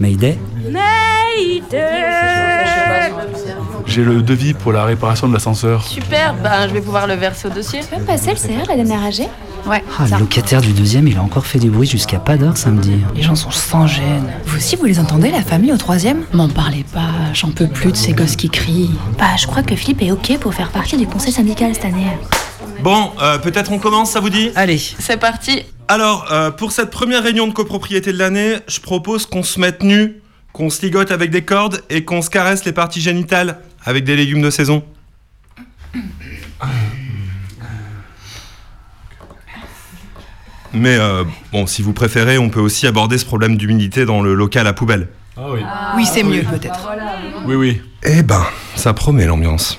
Mayday J'ai le devis pour la réparation de l'ascenseur. Super, ben je vais pouvoir le verser au dossier. Tu peux me passer le CR, la dernière AG Ouais. Ah, le locataire du deuxième, il a encore fait du bruit jusqu'à pas d'heure samedi. Les gens sont sans gêne. Vous aussi, vous les entendez, la famille au troisième M'en parlez pas, j'en peux plus de ces gosses qui crient. Bah, je crois que Philippe est OK pour faire partie du conseil syndical cette année. Bon, euh, peut-être on commence, ça vous dit? Allez, C'est parti. Alors, euh, pour cette première réunion de copropriété de l'année, je propose qu'on se mette nu, qu'on se ligote avec des cordes et qu'on se caresse les parties génitales avec des légumes de saison. Mais euh, bon, si vous préférez, on peut aussi aborder ce problème d'humidité dans le local à poubelle. Ah oui. Oui, c'est mieux peut-être. Oui, oui. Eh ben, ça promet l'ambiance.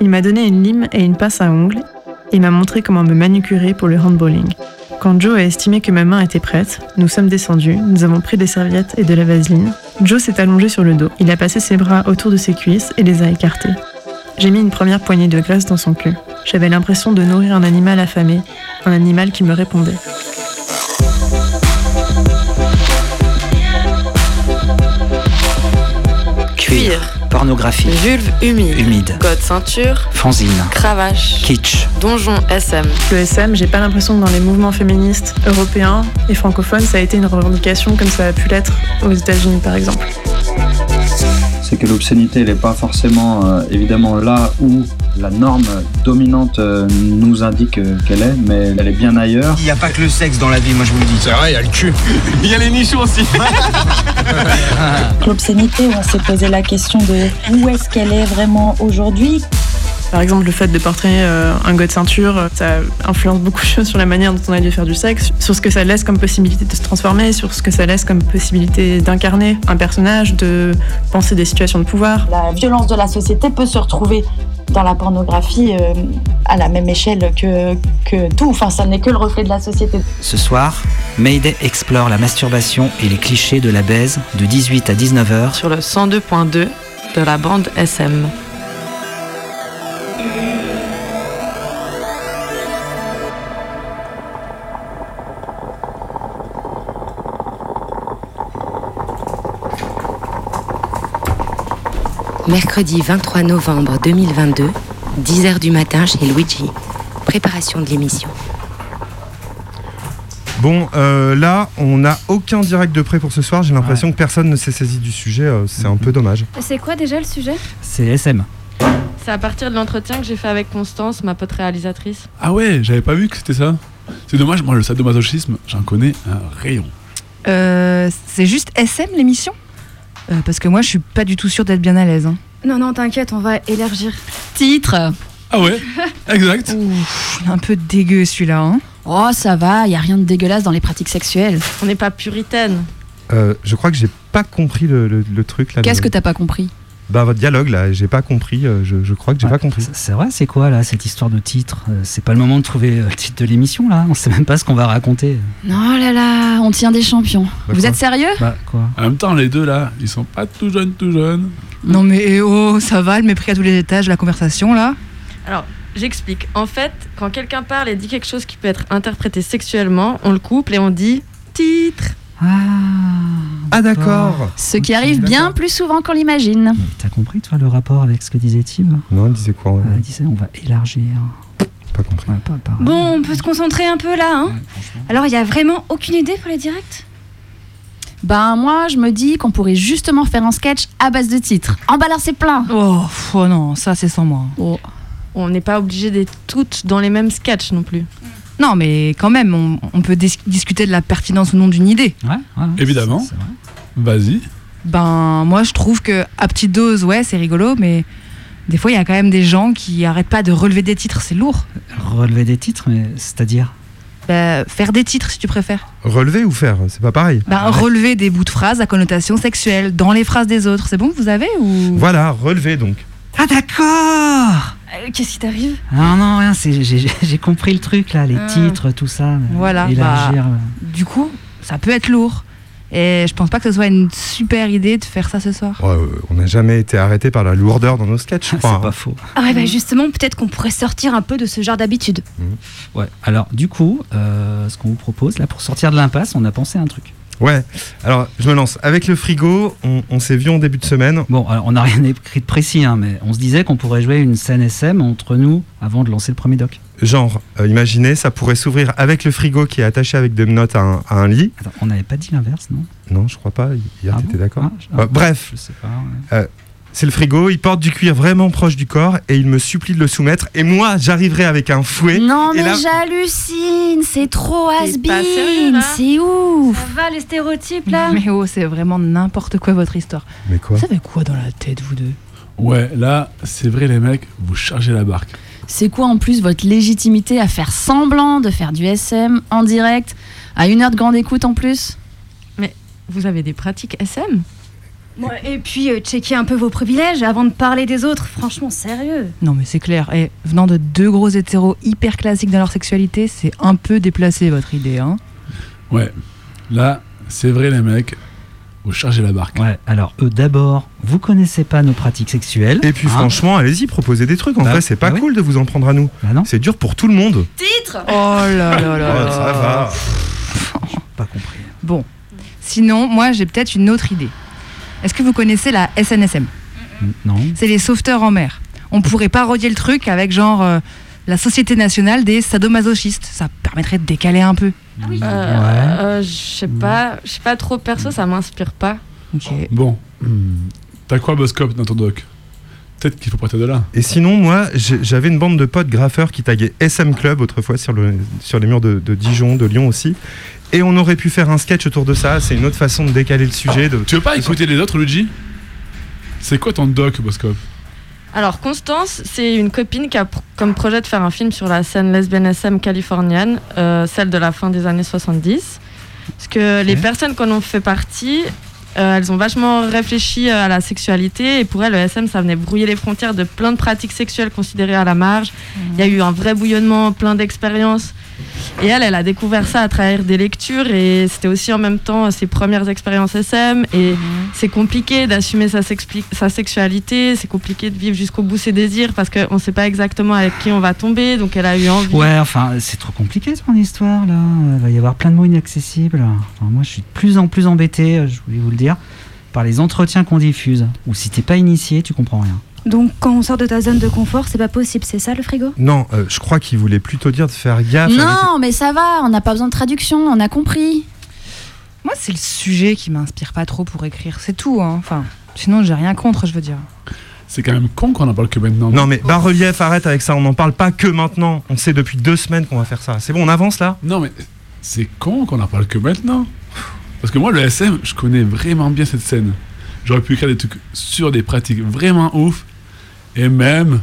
Il m'a donné une lime et une pince à ongles et m'a montré comment me manicurer pour le handballing. Quand Joe a estimé que ma main était prête, nous sommes descendus, nous avons pris des serviettes et de la vaseline. Joe s'est allongé sur le dos. Il a passé ses bras autour de ses cuisses et les a écartés. J'ai mis une première poignée de graisse dans son cul. J'avais l'impression de nourrir un animal affamé, un animal qui me répondait. cuir, pornographie, Vulve humide. humide, Code ceinture. fanzine, Cravache. kitsch, Donjon SM. Le SM, j'ai pas l'impression que dans les mouvements féministes européens et francophones, ça a été une revendication comme ça a pu l'être aux États-Unis par exemple. c'est que l'obscénité elle n'est pas forcément euh, évidemment là où la norme dominante euh, nous indique euh, qu'elle est, mais elle est bien ailleurs. Il n'y a pas que le sexe dans la vie, moi je vous le dis. C'est vrai, il y a le cul. Il y a les nichons aussi. L'obscénité, on s'est posé la question de où est-ce qu'elle est vraiment aujourd'hui. Par exemple, le fait de porter euh, un god ceinture, ça influence beaucoup de choses sur la manière dont on a dû faire du sexe, sur ce que ça laisse comme possibilité de se transformer, sur ce que ça laisse comme possibilité d'incarner un personnage, de penser des situations de pouvoir. La violence de la société peut se retrouver dans la pornographie euh, à la même échelle que, que tout. Enfin, ça n'est que le reflet de la société. Ce soir, Mayday explore la masturbation et les clichés de la baise de 18 à 19h Sur le 102.2 de la bande SM. Mercredi 23 novembre 2022, 10h du matin chez Luigi. Préparation de l'émission. Bon, euh, là, on n'a aucun direct de près pour ce soir. J'ai l'impression que personne ne s'est saisi du sujet. euh, c'est un peu dommage. C'est quoi déjà le sujet? C'est SM. C'est à partir de l'entretien que j'ai fait avec Constance, ma pote réalisatrice. Ah ouais, j'avais pas vu que c'était ça. C'est dommage, moi le sadomasochisme, j'en connais un rayon. Euh, c'est juste SM l'émission? Euh, Parce que moi, je suis pas du tout sûre d'être bien à l'aise. hein. Non, non, t'inquiète, on va élargir. Titre Ah ouais, exact. Ouf, il est un peu dégueu celui-là. Hein. Oh, ça va, y a rien de dégueulasse dans les pratiques sexuelles. On n'est pas puritaine. Euh, je crois que j'ai pas compris le, le- le truc là. Qu'est-ce que t'as pas compris? Bah, votre dialogue là, j'ai pas compris. euh, je, je crois que j'ai Ouais. pas compris. C'est- vrai, c'est quoi là cette histoire de titre Euh, C'est pas le moment de trouver euh, le titre de l'émission là On sait même pas ce qu'on va raconter. Oh là là, on tient des champions. Vous quoi êtes sérieux? Bah quoi? En même temps, les deux là, ils sont pas tout jeunes, tout jeunes. Non mais eh oh, ça va, le mépris à tous les étages, la conversation là Alors, j'explique. En fait, quand quelqu'un parle et dit quelque chose qui peut être interprété sexuellement, on le couple et on dit titre. Ah, Ah d'accord. Ce qui arrive bien plus souvent qu'on l'imagine. Mais T'as compris toi le rapport avec ce que disait Tim Non, il disait quoi ouais. Euh, Il disait on va élargir. Pas compris. Bon, on peut se concentrer un peu là, hein Alors, il y a vraiment aucune idée pour les directs? Ben moi, je me dis qu'on pourrait justement faire un sketch à base de titres. En balancer plein. Oh, pff, oh non, ça c'est sans moi. Oh. On n'est pas obligé d'être toutes dans les mêmes sketchs non plus. Non, mais quand même, on, on peut dis- discuter de la pertinence ou non d'une idée. Évidemment. Vas-y. Ben moi, je trouve que à petite dose, ouais, c'est rigolo, mais des fois, il y a quand même des gens qui arrêtent pas de relever des titres, c'est lourd. Relever des titres, mais c'est-à-dire? Ben, faire des titres, si tu préfères. Relever ou faire C'est pas pareil. Ben, relever des bouts de phrases à connotation sexuelle dans les phrases des autres. C'est bon que vous avez ou? Voilà, relever donc. Ah d'accord Euh, Qu'est-ce qui t'arrive? Non, non, rien, c'est- j'ai compris le truc là, les Ah. titres, tout ça. Voilà. Élargir. bah, euh, du coup, ça peut être lourd. Et je pense pas que ce soit une super idée de faire ça ce soir. Ouais, euh, on n'a jamais été arrêté par la lourdeur dans nos sketchs, je crois. C'est hein. pas faux. Ah ouais, bah justement, peut-être qu'on pourrait sortir un peu de ce genre d'habitude. Ouais, alors du coup, euh, ce qu'on vous propose là pour sortir de l'impasse, on a pensé à un truc. Ouais, alors je me lance. Avec le frigo, on, on s'est vu en début de semaine. Bon, alors on n'a rien écrit de précis, hein, mais on se disait qu'on pourrait jouer une scène SM entre nous avant de lancer le premier doc. Genre, euh, imaginez, ça pourrait s'ouvrir avec le frigo qui est attaché avec des menottes à un, à un lit. Attends, on n'avait pas dit l'inverse, non? Non, je crois pas. Hier, Ah t'étais bon? d'accord Ah, je- Euh, Bref, Je sais pas. ouais. euh, c'est le frigo. Il porte du cuir vraiment proche du corps et il me supplie de le soumettre. Et moi, j'arriverai avec un fouet. Non mais là- j'hallucine, c'est trop T'es pas sérieux, has-been, là c'est ouf. Ça va, les stéréotypes là Mais oh, c'est vraiment n'importe quoi votre histoire. Mais quoi Vous avez quoi dans la tête, vous deux? Ouais, là, c'est vrai, les mecs, vous chargez la barque. C'est quoi en plus votre légitimité à faire semblant de faire du SM en direct à une heure de grande écoute en plus? Vous avez des pratiques SM Et puis, euh, checker un peu vos privilèges avant de parler des autres. Franchement, sérieux. Non mais c'est clair. Et venant de deux gros hétéros hyper classiques dans leur sexualité, c'est un peu déplacé votre idée, hein Ouais, là, c'est vrai, les mecs, vous chargez la barque. Ouais, alors eux d'abord, vous connaissez pas nos pratiques sexuelles. Et puis hein franchement, allez-y, proposez des trucs. En Bah, vrai, c'est pas bah oui. cool de vous en prendre à nous. Bah non, C'est dur pour tout le monde. Titre Oh là là là Oh, ça va. pas compris. Bon. Sinon, moi j'ai peut-être une autre idée. Est-ce que vous connaissez la SNSM Non. C'est les sauveteurs en mer. On pourrait parodier le truc avec genre euh, la Société nationale des sadomasochistes. Ça permettrait de décaler un peu. Euh, Ouais. euh, Je sais pas, je sais pas trop perso, ça m'inspire pas. Ok. Bon, hmm, t'as quoi, Boscop, dans ton doc? Peut-être qu'il faut partir de là. Et sinon, moi, j'avais une bande de potes graffeurs qui taguaient SM Club autrefois sur, le, sur les murs de, de Dijon, de Lyon aussi. Et on aurait pu faire un sketch autour de ça. C'est une autre façon de décaler le sujet. De... Tu veux pas écouter les autres, Luigi? C'est quoi ton doc, Boscop Alors Constance, c'est une copine qui a pr- comme projet de faire un film sur la scène lesbienne SM californienne, euh, celle de la fin des années 70. Parce que les personnes qu'on en fait partie, euh, elles ont vachement réfléchi euh, à la sexualité et pour elles, le SM, ça venait brouiller les frontières de plein de pratiques sexuelles considérées à la marge. Il y a eu un vrai bouillonnement, plein d'expériences. Et elle, elle a découvert ça à travers des lectures et c'était aussi en même temps ses premières expériences SM. Et c'est compliqué d'assumer sa, sexualité, c'est compliqué de vivre jusqu'au bout ses désirs parce qu'on ne sait pas exactement avec qui on va tomber. Donc elle a eu envie. Ouais, enfin, c'est trop compliqué ton histoire là. Il va y avoir plein de mots inaccessibles. Enfin, moi, je suis de plus en plus embêté, euh, je voulais vous le dire, par les entretiens qu'on diffuse. Ou si t'es pas initié, tu comprends rien. Donc, quand on sort de ta zone de confort, c'est pas possible, c'est ça le frigo? Non, euh, je crois qu'il voulait plutôt dire de faire gaffe. avec- Non, mais ça va, on n'a pas besoin de traduction, on a compris. Moi, c'est le sujet qui m'inspire pas trop pour écrire. C'est tout, hein. Enfin, sinon, j'ai rien contre, je veux dire. C'est quand même con qu'on en parle que maintenant. Non mais bas-relief, arrête avec ça, on n'en parle pas que maintenant. On sait depuis deux semaines qu'on va faire ça. C'est bon, on avance là? Non, mais c'est con qu'on en parle que maintenant. Parce que moi, le SM, je connais vraiment bien cette scène. J'aurais pu écrire des trucs sur des pratiques vraiment ouf. Et même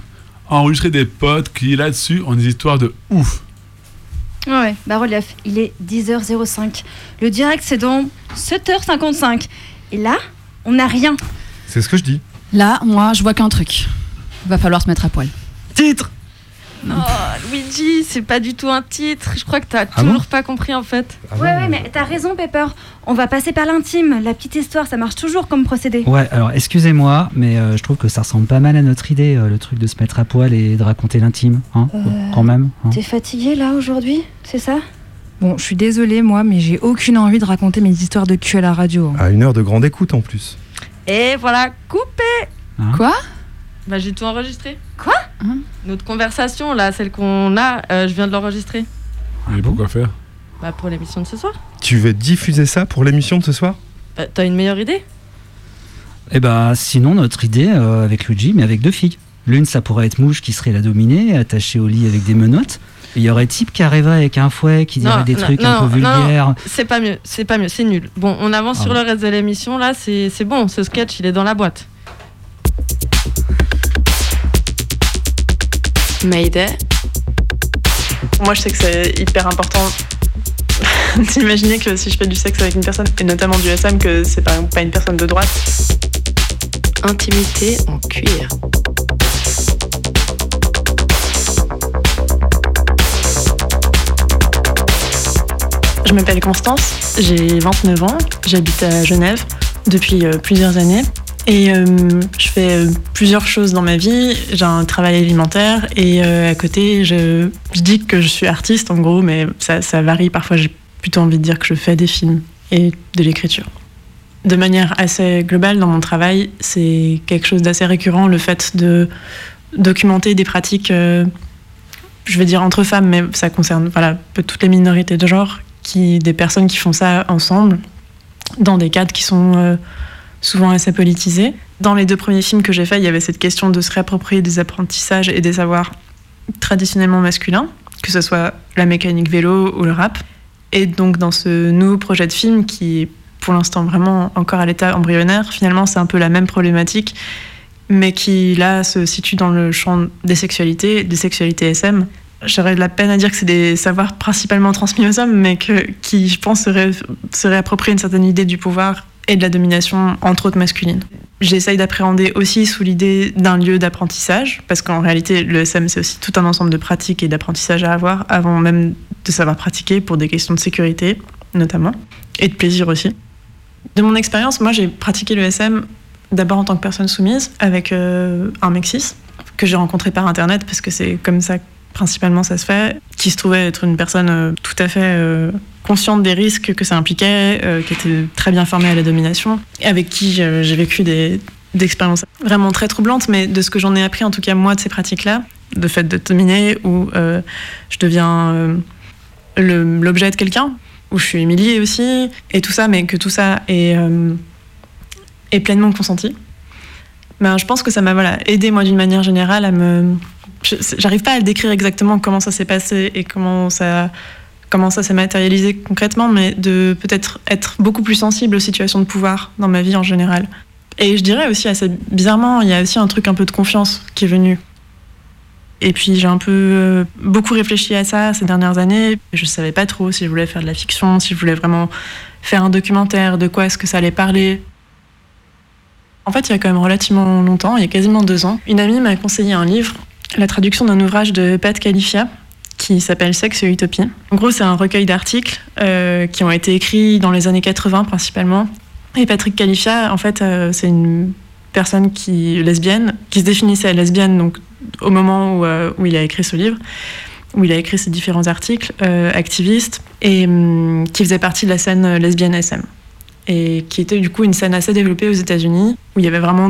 enregistrer des potes qui, là-dessus, ont des histoires de ouf. Ouais, ouais, bah relief, il est 10h05. Le direct, c'est dans 7h55. Et là, on n'a rien. C'est ce que je dis. Là, moi, je vois qu'un truc. Va falloir se mettre à poil. Titre Oh, Luigi, c'est pas du tout un titre. Je crois que t'as Ah bon toujours pas compris en fait. ouais, ouais, mais t'as raison, Pepper. On va passer par l'intime. La petite histoire, ça marche toujours comme procédé. Ouais, alors excusez-moi, mais euh, je trouve que ça ressemble pas mal à notre idée, euh, le truc de se mettre à poil et de raconter l'intime, hein, Euh, quand même. hein. T'es fatigué là aujourd'hui? C'est ça? Bon, je suis désolée, moi, mais j'ai aucune envie de raconter mes histoires de cul à la radio. hein. À une heure de grande écoute en plus. Et voilà, coupé Hein Quoi? Bah j'ai tout enregistré. Quoi Notre conversation, là, celle qu'on a, euh, je viens de l'enregistrer. Et pourquoi faire Bah, pour l'émission de ce soir. Tu veux diffuser ça pour l'émission de ce soir Bah, T'as une meilleure idée Et bah, sinon, notre idée euh, avec Luigi, mais avec deux filles. L'une, ça pourrait être Mouche qui serait la dominée, attachée au lit avec des menottes. Et il y aurait type Careva avec un fouet qui dirait des trucs un peu vulgaires. c'est pas mieux, c'est pas mieux, c'est nul. Bon, on avance Ah sur le reste de l'émission, là, c'est c'est bon, ce sketch, il est dans la boîte. Mayday. Moi, je sais que c'est hyper important d'imaginer que si je fais du sexe avec une personne, et notamment du SM, que c'est par exemple pas une personne de droite. Intimité en cuir. Je m'appelle Constance, j'ai 29 ans, j'habite à Genève depuis euh, plusieurs années. Et euh, je fais euh, plusieurs choses dans ma vie. J'ai un travail alimentaire et euh, à côté, je, dis que je suis artiste en gros, mais ça, varie. Parfois, j'ai plutôt envie de dire que je fais des films et de l'écriture. De manière assez globale, dans mon travail, c'est quelque chose d'assez récurrent, le fait de documenter des pratiques, je vais dire entre femmes, mais ça concerne voilà, toutes les minorités de genre, qui, des personnes qui font ça ensemble, dans des cadres qui sont souvent assez politisés. Dans les deux premiers films que j'ai faits, il y avait cette question de se réapproprier des apprentissages et des savoirs traditionnellement masculins, que ce soit la mécanique vélo ou le rap. Et donc dans ce nouveau projet de film qui est pour l'instant vraiment encore à l'état embryonnaire, finalement c'est un peu la même problématique, mais qui là se situe dans le champ des sexualités, des sexualités SM. J'aurais de la peine à dire que c'est des savoirs principalement transmis aux hommes, mais qui, je pense, se, ré, une certaine idée du pouvoir et de la domination, entre autres masculine. J'essaye d'appréhender aussi sous l'idée d'un lieu d'apprentissage, parce qu'en réalité, le SM, c'est aussi tout un ensemble de pratiques et d'apprentissage à avoir, avant même de savoir pratiquer, pour des questions de sécurité, notamment, et de plaisir aussi. De mon expérience, moi, j'ai pratiqué le SM d'abord en tant que personne soumise, avec euh, un mec cis, que j'ai rencontré par Internet, parce que c'est comme ça principalement ça se fait, qui se trouvait être une personne euh, tout à fait euh, consciente des risques que ça impliquait, euh, qui était très bien formée à la domination, avec qui j'ai vécu des, des expériences vraiment très troublantes, mais de ce que j'en ai appris, en tout cas moi, de ces pratiques-là, de fait de dominer, où je deviens l'objet de quelqu'un, où je suis humiliée aussi, et tout ça, mais que tout ça est, est pleinement consenti. Ben, je pense que ça m'a voilà, aidé, moi, d'une manière générale, à me. J'arrive pas à décrire exactement comment ça s'est passé et comment ça, comment ça s'est matérialisé concrètement, mais de peut-être être beaucoup plus sensible aux situations de pouvoir dans ma vie en général. Et je dirais aussi, assez bizarrement, il y a aussi un truc un peu de confiance qui est venu. Et puis j'ai un peu euh, beaucoup réfléchi à ça ces dernières années. Je savais pas trop si je voulais faire de la fiction, si je voulais vraiment faire un documentaire, de quoi est-ce que ça allait parler. En fait, il y a quand même relativement longtemps, il y a quasiment deux ans, une amie m'a conseillé un livre, la traduction d'un ouvrage de Pat Califia, qui s'appelle Sexe et Utopie. En gros, c'est un recueil d'articles euh, qui ont été écrits dans les années 80 principalement. Et Patrick Califia, en fait, euh, c'est une personne qui lesbienne, qui se définissait lesbienne donc au moment où, euh, où il a écrit ce livre, où il a écrit ces différents articles, activiste, et hum, qui faisait partie de la scène lesbienne SM et qui était du coup une scène assez développée aux États-Unis, où il y avait vraiment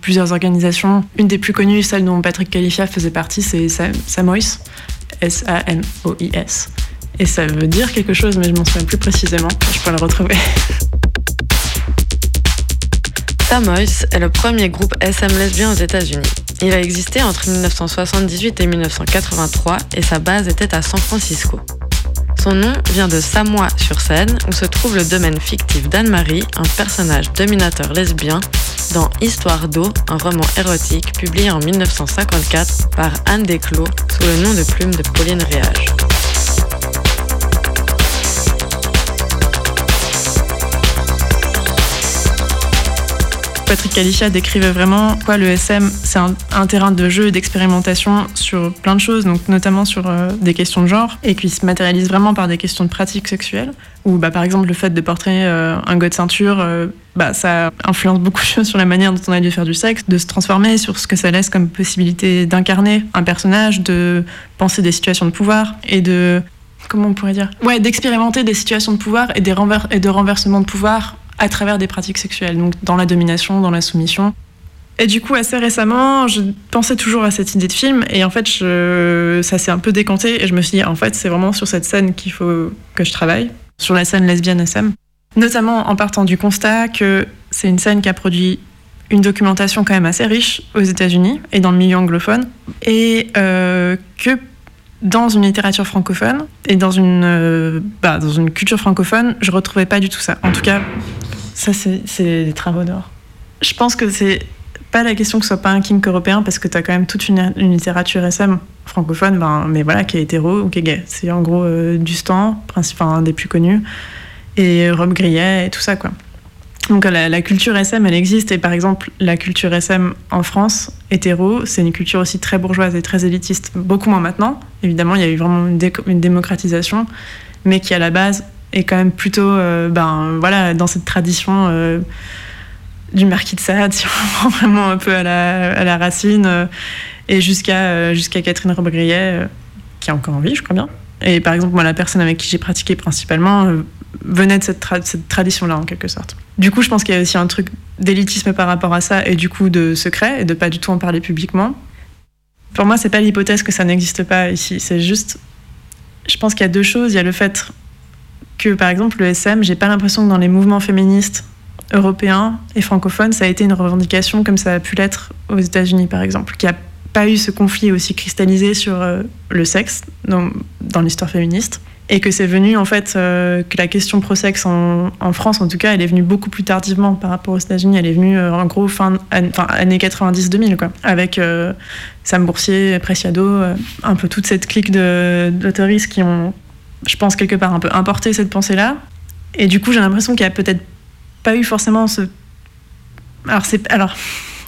plusieurs organisations. Une des plus connues, celle dont Patrick Califia faisait partie, c'est Sa- Samois, S-A-M-O-I-S. Et ça veut dire quelque chose, mais je m'en souviens plus précisément. Je peux le retrouver. Samois est le premier groupe SM lesbien aux États-Unis. Il a existé entre 1978 et 1983 et sa base était à San Francisco. Son nom vient de Samoa sur Seine, où se trouve le domaine fictif d'Anne-Marie, un personnage dominateur lesbien, dans Histoire d'eau, un roman érotique publié en 1954 par Anne Desclos sous le nom de plume de Pauline Réage. Patrick Califia décrivait vraiment quoi le SM, c'est un, terrain de jeu et d'expérimentation sur plein de choses, donc notamment sur euh, des questions de genre, et qui se matérialise vraiment par des questions de pratiques sexuelles, où bah, par exemple le fait de porter euh, un go de ceinture, euh, bah, ça influence beaucoup de choses sur la manière dont on a dû faire du sexe, de se transformer, sur ce que ça laisse comme possibilité d'incarner un personnage, de penser des situations de pouvoir, et de comment on pourrait dire? Ouais, d'expérimenter des situations de pouvoir et, des et de renversement de pouvoir à travers des pratiques sexuelles, donc dans la domination, dans la soumission. Et du coup, assez récemment, je pensais toujours à cette idée de film, et en fait, ça s'est un peu décanté, et je me suis dit, en fait, c'est vraiment sur cette scène qu'il faut que je travaille, sur la scène lesbienne SM. Notamment en partant du constat que c'est une scène qui a produit une documentation quand même assez riche aux États-Unis et dans le milieu anglophone, et euh, que dans une littérature francophone et dans une, euh, bah, dans une culture francophone, je retrouvais pas du tout ça. En tout cas, ça, c'est des travaux d'or. Je pense que c'est pas la question que ce soit pas un kink européen parce que tu as quand même toute une, littérature SM francophone, ben, mais voilà, qui est hétéro ou qui est gay. C'est en gros euh, enfin, un des plus connus, et Rob Grillet et tout ça, quoi. Donc la, culture SM, elle existe, et par exemple, la culture SM en France, hétéro, c'est une culture aussi très bourgeoise et très élitiste. Beaucoup moins maintenant, évidemment, il y a eu vraiment une, démocratisation, mais qui à la base est quand même plutôt euh, ben, voilà, dans cette tradition euh, du marquis de Sade, si on prend vraiment un peu à la, à la racine, euh, et jusqu'à jusqu'à Catherine Robbe-Grillet, qui est encore en vie, je crois bien. Et par exemple, moi, la personne avec qui j'ai pratiqué principalement venait de cette, tra- cette tradition-là, en quelque sorte. Du coup, je pense qu'il y a aussi un truc d'élitisme par rapport à ça, et du coup de secret, et de pas du tout en parler publiquement. Pour moi, c'est pas l'hypothèse que ça n'existe pas ici, c'est juste. Je pense qu'il y a deux choses. Il y a le fait que, par exemple, le SM, j'ai pas l'impression que dans les mouvements féministes européens et francophones, ça a été une revendication comme ça a pu l'être aux États-Unis, par exemple, qui a pas eu ce conflit aussi cristallisé sur euh, le sexe dans l'histoire féministe. Et que c'est venu, en fait, euh, que la question pro-sexe en, France, en tout cas, elle est venue beaucoup plus tardivement par rapport aux États-Unis. Elle est venue, euh, en gros, fin, an- années 90-2000, quoi. Avec euh, Sam Boursier, Preciado, un peu toute cette clique d'autoristes qui ont, je pense, quelque part un peu importé cette pensée-là. Et du coup, j'ai l'impression qu'il y a peut-être pas eu forcément ce. Alors, c'est. Alors.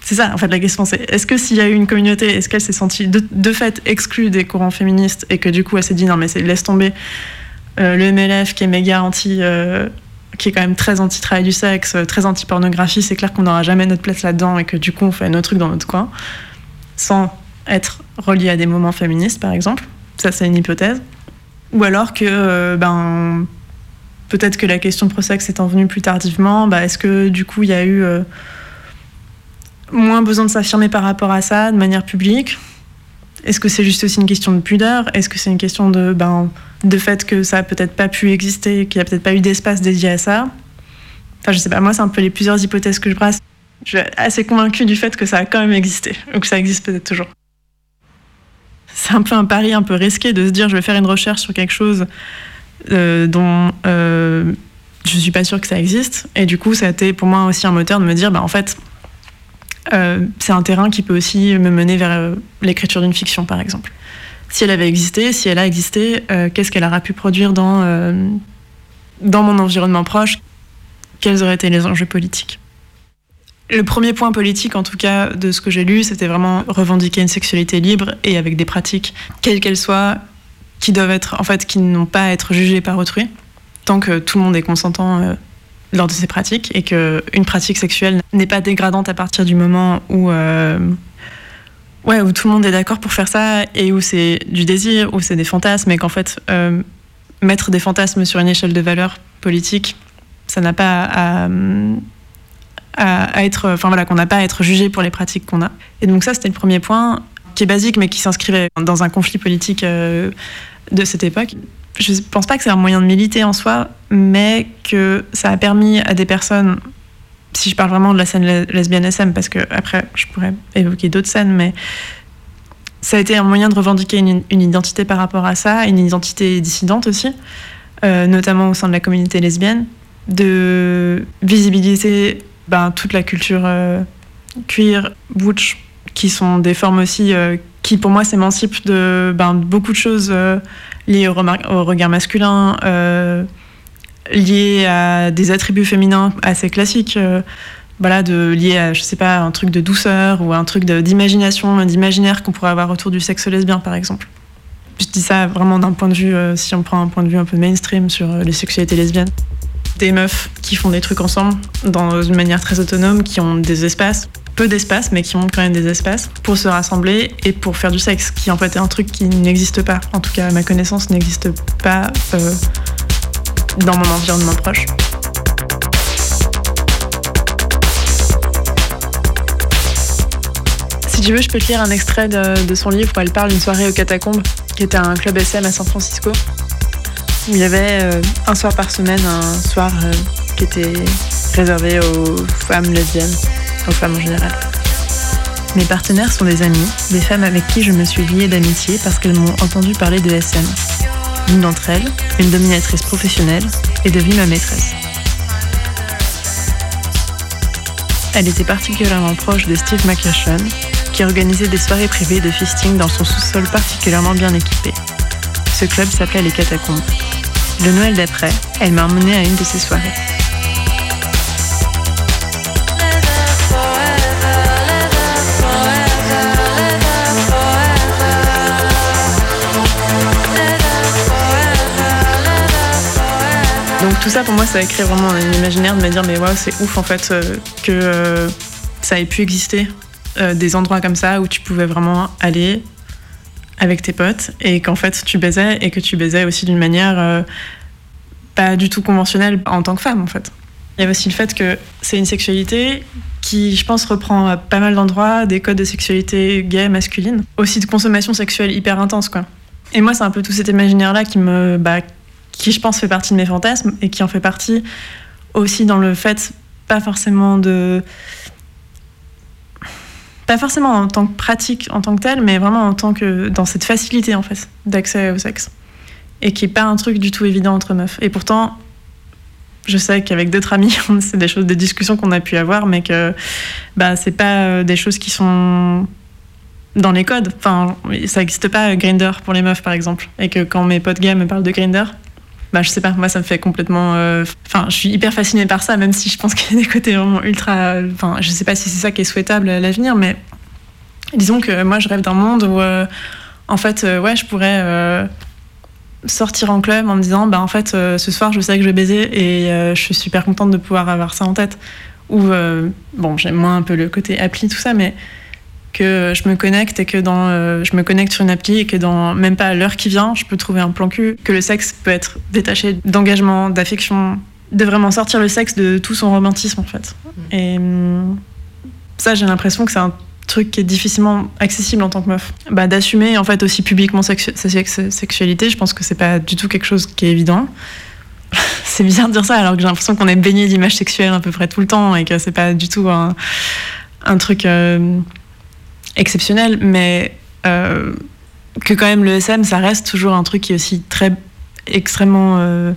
C'est ça, en fait, la question, c'est est-ce que s'il y a eu une communauté, est-ce qu'elle s'est sentie de, fait exclue des courants féministes et que du coup elle s'est dit non, mais laisse tomber euh, le MLF qui est méga anti. euh, qui est quand même très anti-travail du sexe, euh, très anti-pornographie, c'est clair qu'on n'aura jamais notre place là-dedans et que du coup on fait notre truc dans notre coin, sans être relié à des moments féministes par exemple. Ça, c'est une hypothèse. Ou alors que, ben, peut-être que la question pro-sexe étant venue plus tardivement, bah, est-ce que du coup il y a eu moins besoin de s'affirmer par rapport à ça de manière publique? Est-ce que c'est juste aussi une question de pudeur? Est-ce que c'est une question de, ben, de fait que ça a peut-être pas pu exister, qu'il n'y a peut-être pas eu d'espace dédié à ça? Enfin, je sais pas, moi, c'est un peu les plusieurs hypothèses que je brasse. Je suis assez convaincue du fait que ça a quand même existé, ou que ça existe peut-être toujours. C'est un peu un pari un peu risqué de se dire je vais faire une recherche sur quelque chose euh, dont euh, je suis pas sûre que ça existe. Et du coup, ça a été pour moi aussi un moteur de me dire bah, en fait, c'est un terrain qui peut aussi me mener vers euh, l'écriture d'une fiction, par exemple. Si elle avait existé, si elle a existé, euh, qu'est-ce qu'elle aura pu produire dans, euh, dans mon environnement proche? Quels auraient été les enjeux politiques? Le premier point politique, en tout cas, de ce que j'ai lu, c'était vraiment revendiquer une sexualité libre et avec des pratiques, quelles qu'elles soient, qui doivent être, en fait, qui n'ont pas à être jugées par autrui, tant que tout le monde est consentant euh, lors de ces pratiques et que une pratique sexuelle n'est pas dégradante à partir du moment où, euh, ouais, où tout le monde est d'accord pour faire ça et où c'est du désir, où c'est des fantasmes et qu'en fait, euh, mettre des fantasmes sur une échelle de valeur politique, ça n'a pas à être, enfin voilà, qu'on n'a pas à être jugé pour les pratiques qu'on a. Et donc ça, c'était le premier point qui est basique, mais qui s'inscrivait dans un conflit politique euh, de cette époque. Je pense pas que c'est un moyen de militer en soi, mais que ça a permis à des personnes, si je parle vraiment de la scène les- lesbienne SM, parce que après je pourrais évoquer d'autres scènes, mais ça a été un moyen de revendiquer une, une identité par rapport à ça, une identité dissidente aussi, euh, notamment au sein de la communauté lesbienne, de visibiliser ben, toute la culture euh, queer, butch, qui sont des formes aussi euh, qui pour moi s'émancipent de ben, beaucoup de choses euh, liées au, regard masculin, euh, liées à des attributs féminins assez classiques. euh, voilà, de, liés à, je sais pas, un truc de douceur ou un truc d'imagination, d'imaginaire qu'on pourrait avoir autour du sexe lesbien, par exemple. Je dis ça vraiment d'un point de vue, euh, si on prend un point de vue un peu mainstream sur les sexualités lesbiennes. Des meufs qui font des trucs ensemble dans une manière très autonome, qui ont des espaces, peu d'espace, mais qui ont quand même des espaces pour se rassembler et pour faire du sexe, qui en fait est un truc qui n'existe pas. En tout cas, à ma connaissance, n'existe pas euh, dans mon environnement proche. Si tu veux, je peux te lire un extrait de, son livre où elle parle d'une soirée aux catacombes, qui était un club SM à San Francisco. Il y avait euh, un soir par semaine, un soir euh, qui était réservé aux femmes lesbiennes, aux femmes en général. Mes partenaires sont des amis, des femmes avec qui je me suis liée d'amitié parce qu'elles m'ont entendu parler de SM. L'une d'entre elles, une dominatrice professionnelle, est devenue ma maîtresse. Elle était particulièrement proche de Steve McCashon, qui organisait des soirées privées de fisting dans son sous-sol particulièrement bien équipé. Ce club s'appelait les Catacombes. Le Noël d'après, elle m'a emmené à une de ces soirées. Tout ça pour moi ça a créé vraiment un imaginaire de me dire mais waouh c'est ouf en fait euh, que euh, ça ait pu exister euh, des endroits comme ça où tu pouvais vraiment aller avec tes potes et qu'en fait tu baisais et que tu baisais aussi d'une manière pas du tout conventionnelle en tant que femme en fait. Il y avait aussi le fait que c'est une sexualité qui, je pense, reprend à pas mal d'endroits des codes de sexualité gay, masculine, aussi de consommation sexuelle hyper intense quoi. Et moi c'est un peu tout cet imaginaire là qui me, bah, qui je pense fait partie de mes fantasmes et qui en fait partie aussi dans le fait pas forcément de pas forcément en tant que pratique en tant que telle, mais vraiment en tant que dans cette facilité en fait d'accès au sexe et qui est pas un truc du tout évident entre meufs. Et pourtant, je sais qu'avec d'autres amis, c'est des choses, des discussions qu'on a pu avoir, mais que bah c'est pas euh, des choses qui sont dans les codes. Enfin, ça n'existe pas Grinder pour les meufs par exemple, et que quand mes potes gays me parlent de Grinder, bah, je sais pas, moi ça me fait complètement. euh, Enfin, je suis hyper fascinée par ça, même si je pense qu'il y a des côtés vraiment ultra. Enfin, je sais pas si c'est ça qui est souhaitable à l'avenir, mais disons que moi je rêve d'un monde où, euh, en fait, euh, ouais, je pourrais sortir en club en me disant, bah en fait, ce soir je sais que je vais baiser et je suis super contente de pouvoir avoir ça en tête. Ou, bon, j'aime moins un peu le côté appli, tout ça, mais que je me connecte et que dans euh, je me connecte sur une appli et que dans même pas l'heure qui vient je peux trouver un plan cul que le sexe peut être détaché d'engagement d'affection de vraiment sortir le sexe de tout son romantisme en fait. Et hum, ça j'ai l'impression que c'est un truc qui est difficilement accessible en tant que meuf. Bah, d'assumer en fait aussi publiquement sa sex- sexualité je pense que c'est pas du tout quelque chose qui est évident. C'est bizarre de dire ça alors que j'ai l'impression qu'on est baigné d'images sexuelles à peu près tout le temps et que c'est pas du tout un, un truc euh, exceptionnel, mais euh, que quand même le SM, ça reste toujours un truc qui est aussi très extrêmement euh,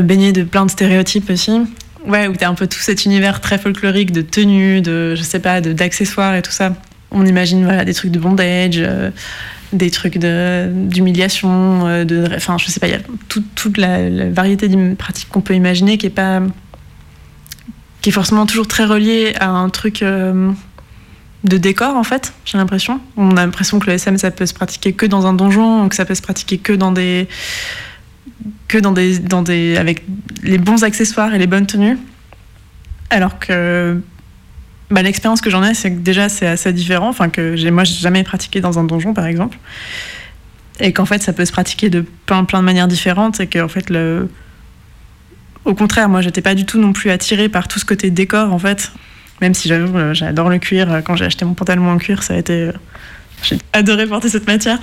baigné de plein de stéréotypes aussi. Ouais, où t'as un peu tout cet univers très folklorique de tenues, de je sais pas, d'accessoires et tout ça. On imagine des trucs de bondage, euh, des trucs d'humiliation, de, enfin je sais pas, il y a tout- toute la, la variété de pratiques qu'on peut imaginer qui est pas, qui est forcément toujours très reliée à un truc. De décor en fait, j'ai l'impression. On a l'impression que le SM ça peut se pratiquer que dans un donjon, que ça peut se pratiquer que dans des que dans des dans des avec les bons accessoires et les bonnes tenues. Alors que bah, l'expérience que j'en ai, c'est que déjà c'est assez différent. Enfin que j'ai moi j'ai jamais pratiqué dans un donjon par exemple, et qu'en fait ça peut se pratiquer de plein plein de manières différentes et que en fait le au contraire, moi, j'étais pas du tout non plus attirée par tout ce côté décor, en fait. Même si j'avoue, euh, j'adore le cuir. Euh, Quand j'ai acheté mon pantalon en cuir, ça a été. euh, J'ai adoré porter cette matière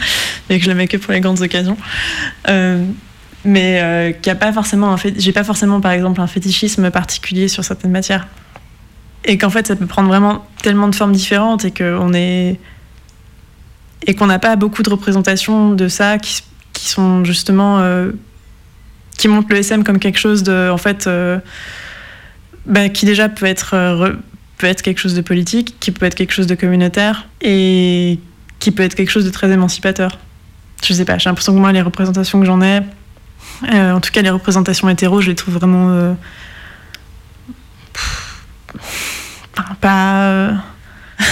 et que je la mets que pour les grandes occasions. Mais euh, qu'il a pas forcément un fait... j'ai pas forcément par exemple un fétichisme particulier sur certaines matières et qu'en fait ça peut prendre vraiment tellement de formes différentes et qu'on est et qu'on n'a pas beaucoup de représentations de ça qui, sont justement qui montrent le SM comme quelque chose de en fait bah, qui déjà peut être re- peut être quelque chose de politique qui peut être quelque chose de communautaire et qui peut être quelque chose de très émancipateur. Je sais pas j'ai l'impression que moi les représentations que j'en ai euh, en tout cas les représentations hétéro je les trouve vraiment euh, pas euh,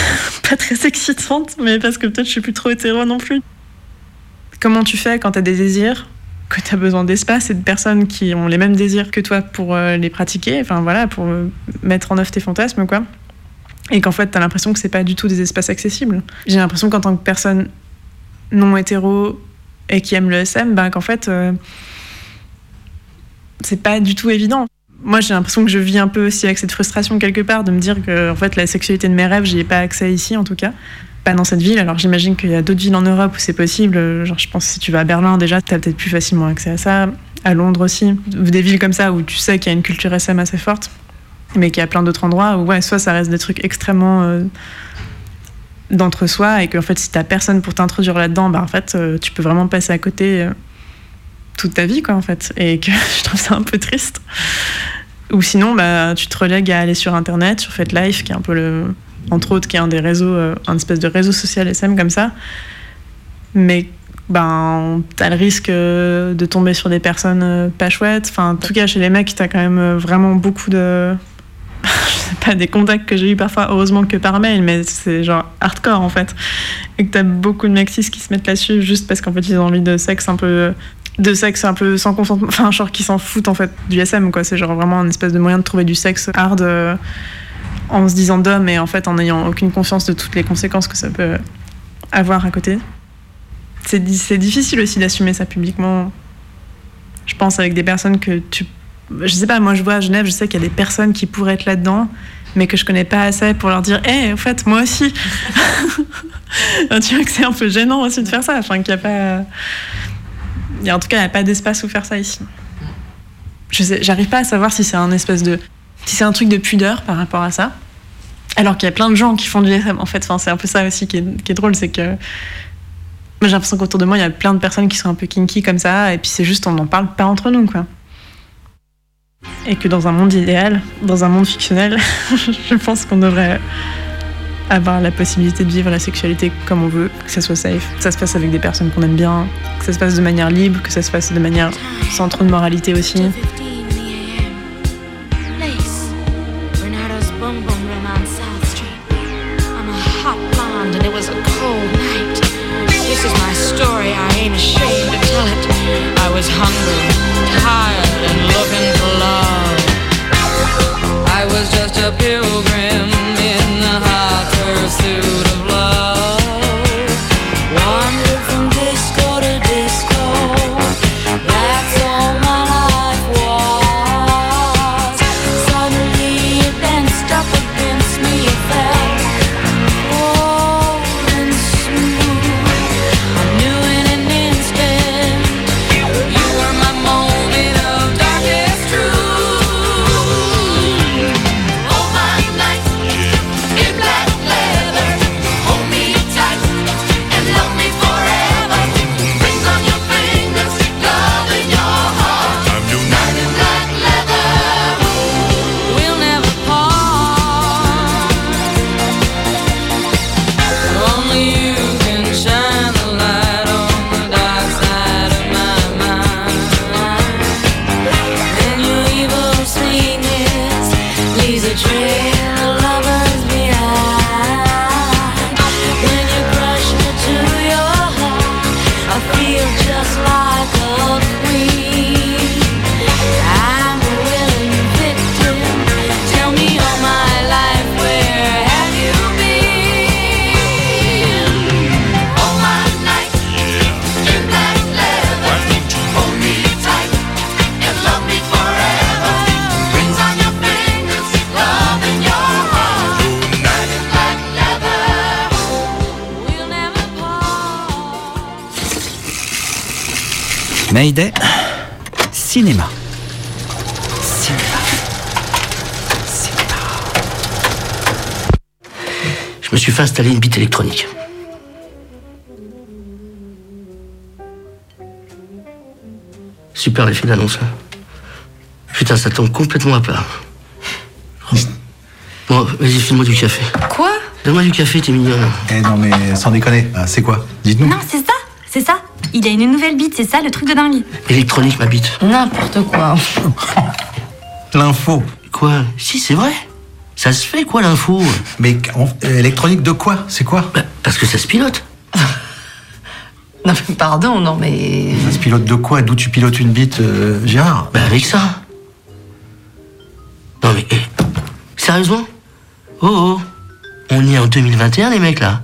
pas très excitantes mais parce que peut-être je suis plus trop hétéro non plus. Comment tu fais quand tu as des désirs que tu as besoin d'espace et de personnes qui ont les mêmes désirs que toi pour euh, les pratiquer, enfin voilà, pour euh, mettre en œuvre tes fantasmes, quoi. Et qu'en fait, tu as l'impression que c'est pas du tout des espaces accessibles. J'ai l'impression qu'en tant que personne non hétéro et qui aime le SM, ben, qu'en fait, euh, c'est pas du tout évident. moi j'ai l'impression que je vis un peu aussi avec cette frustration quelque part de me dire que en fait la sexualité de mes rêves j'y ai pas accès ici en tout cas dans cette ville. Alors j'imagine qu'il y a d'autres villes en Europe où c'est possible. Genre je pense que si tu vas à Berlin déjà tu as peut-être plus facilement accès à ça. À Londres aussi. Des villes comme ça où tu sais qu'il y a une culture SM assez forte mais qu'il y a plein d'autres endroits où ouais soit ça reste des trucs extrêmement euh, d'entre-soi et que en fait si t'as personne pour t'introduire là-dedans bah en fait euh, tu peux vraiment passer à côté euh, toute ta vie quoi en fait. Et que je trouve ça un peu triste. Ou sinon bah tu te relègues à aller sur internet sur FetLife qui est un peu le entre autres qui est un des réseaux euh, un espèce de réseau social SM comme ça. Mais ben t'as le risque euh, de tomber sur des personnes euh, pas chouettes. Enfin en tout cas chez les mecs t'as quand même vraiment beaucoup de je sais pas des contacts que j'ai eu parfois heureusement que par mail mais c'est genre hardcore en fait. Et que t'as beaucoup de mecs cis qui se mettent là-dessus juste parce qu'en fait ils ont envie de sexe un peu de sexe un peu sans consentement enfin genre qui s'en foutent en fait du SM quoi. C'est genre vraiment un espèce de moyen de trouver du sexe hard en se disant d'homme et en fait en n'ayant aucune conscience de toutes les conséquences que ça peut avoir à côté. C'est di- c'est difficile aussi d'assumer ça publiquement. Je pense avec des personnes que tu je sais pas moi je vois à Genève je sais qu'il y a des personnes qui pourraient être là-dedans mais que je connais pas assez pour leur dire hé en fait moi aussi. Tu vois que c'est un peu gênant aussi de faire ça. Enfin qu'il y a pas il en tout cas il n'y a pas d'espace où faire ça ici. Je sais j'arrive pas à savoir si c'est un espèce de si c'est un truc de pudeur par rapport à ça alors qu'il y a plein de gens qui font du SM en fait c'est un peu ça aussi qui est, drôle c'est que j'ai l'impression qu'autour de moi, il y a plein de personnes qui sont un peu kinky comme ça, et puis c'est juste, on n'en parle pas entre nous, quoi. Et que dans un monde idéal, dans un monde fictionnel, je pense qu'on devrait avoir la possibilité de vivre la sexualité comme on veut, que ça soit safe, que ça se passe avec des personnes qu'on aime bien, que ça se passe de manière libre, que ça se passe de manière sans trop de moralité aussi. Mayday, cinéma. Cinéma. Je me suis fait installer une bite électronique. Super l'effet d'annonce. hein. Putain, ça tombe complètement à plat. Bon, vas-y, file-moi du café. Quoi? Donne-moi du café, t'es mignonne. Eh non mais sans déconner, Ah, c'est quoi? Dites-nous. Non, c'est ça, c'est ça. Il a une nouvelle bite, c'est ça le truc de dingue. Électronique, ma bite. N'importe quoi. L'info. Quoi? Si, c'est vrai. Ça se fait, quoi, l'info? Mais on- euh, électronique de quoi? C'est quoi? Parce que ça se pilote. Non, mais pardon, non, mais. Ça se pilote de quoi? D'où tu pilotes une bite, euh, Gérard? Bah, avec ça. Non, mais. eh, sérieusement? Oh, oh. On est en 2021, les mecs, là.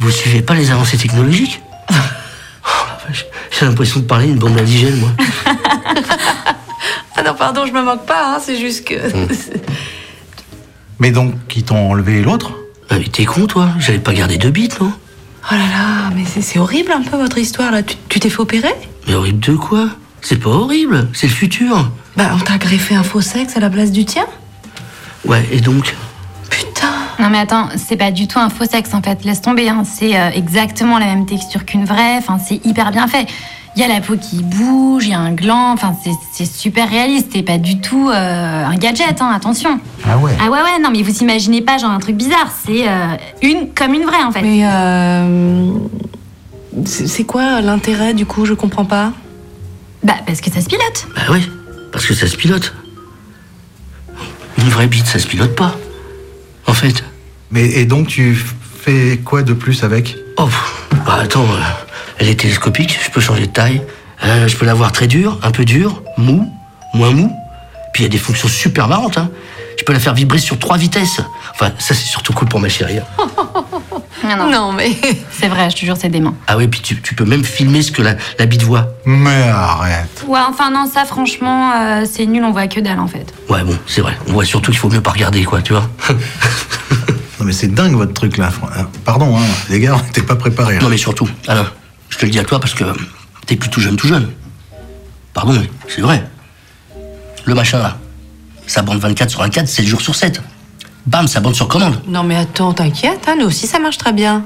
Vous suivez pas les avancées technologiques? J'ai l'impression de parler d'une bombe indigène, moi. Ah non, pardon, je me moque pas, hein, c'est juste que. Mais donc, qui t'ont enlevé l'autre? Ah, mais t'es con, toi J'avais pas gardé deux bits, non? Oh là là, mais c'est- horrible un peu votre histoire là. Tu t'es fait opérer? Mais horrible de quoi? C'est pas horrible, c'est le futur. Bah, on t'a greffé un faux sexe à la place du tien? Ouais, et donc? Non mais attends, c'est pas du tout un faux sexe en fait, laisse tomber, hein. c'est euh, exactement la même texture qu'une vraie, enfin c'est hyper bien fait. Il y a la peau qui bouge, il y a un gland, enfin c'est- c'est super réaliste, c'est pas du tout euh, un gadget, hein, attention. Ah ouais Ah ouais ouais, non mais vous imaginez pas genre un truc bizarre, c'est euh, une comme une vraie en fait. Mais euh. C'est c'est quoi l'intérêt du coup? Je comprends pas. Bah parce que ça se pilote. Bah oui, parce que ça se pilote. Une vraie bite, ça se pilote pas. En fait. Mais et donc, tu fais quoi de plus avec? Oh, pff, bah attends, euh, elle est télescopique, je peux changer de taille. Euh, je peux la voir très dure, un peu dure, mou, moins mou. Puis il y a des fonctions super marrantes, hein. Je peux la faire vibrer sur trois vitesses. Enfin, ça c'est surtout cool pour ma chérie. hein. Non, non. mais. C'est vrai, je te jure, c'est dément. Ah ouais, puis tu, tu peux même filmer ce que la, la bite voit. Mais arrête. Ouais, enfin non, ça franchement, euh, c'est nul, on voit que dalle en fait. Ouais, bon, c'est vrai. On voit surtout qu'il faut mieux pas regarder, quoi, tu vois. Non, mais c'est dingue votre truc là. Fran- euh, Pardon, hein, les gars, on n'était pas préparés. Non, mais surtout, Alain, je te le dis à toi parce que t'es plus tout jeune, tout jeune. Pardon, mais c'est vrai. Le machin là, ça bande 24 sur 24, 7 jours sur 7. Bam, ça bande sur commande. Non mais attends, t'inquiète, hein, nous aussi ça marche très bien.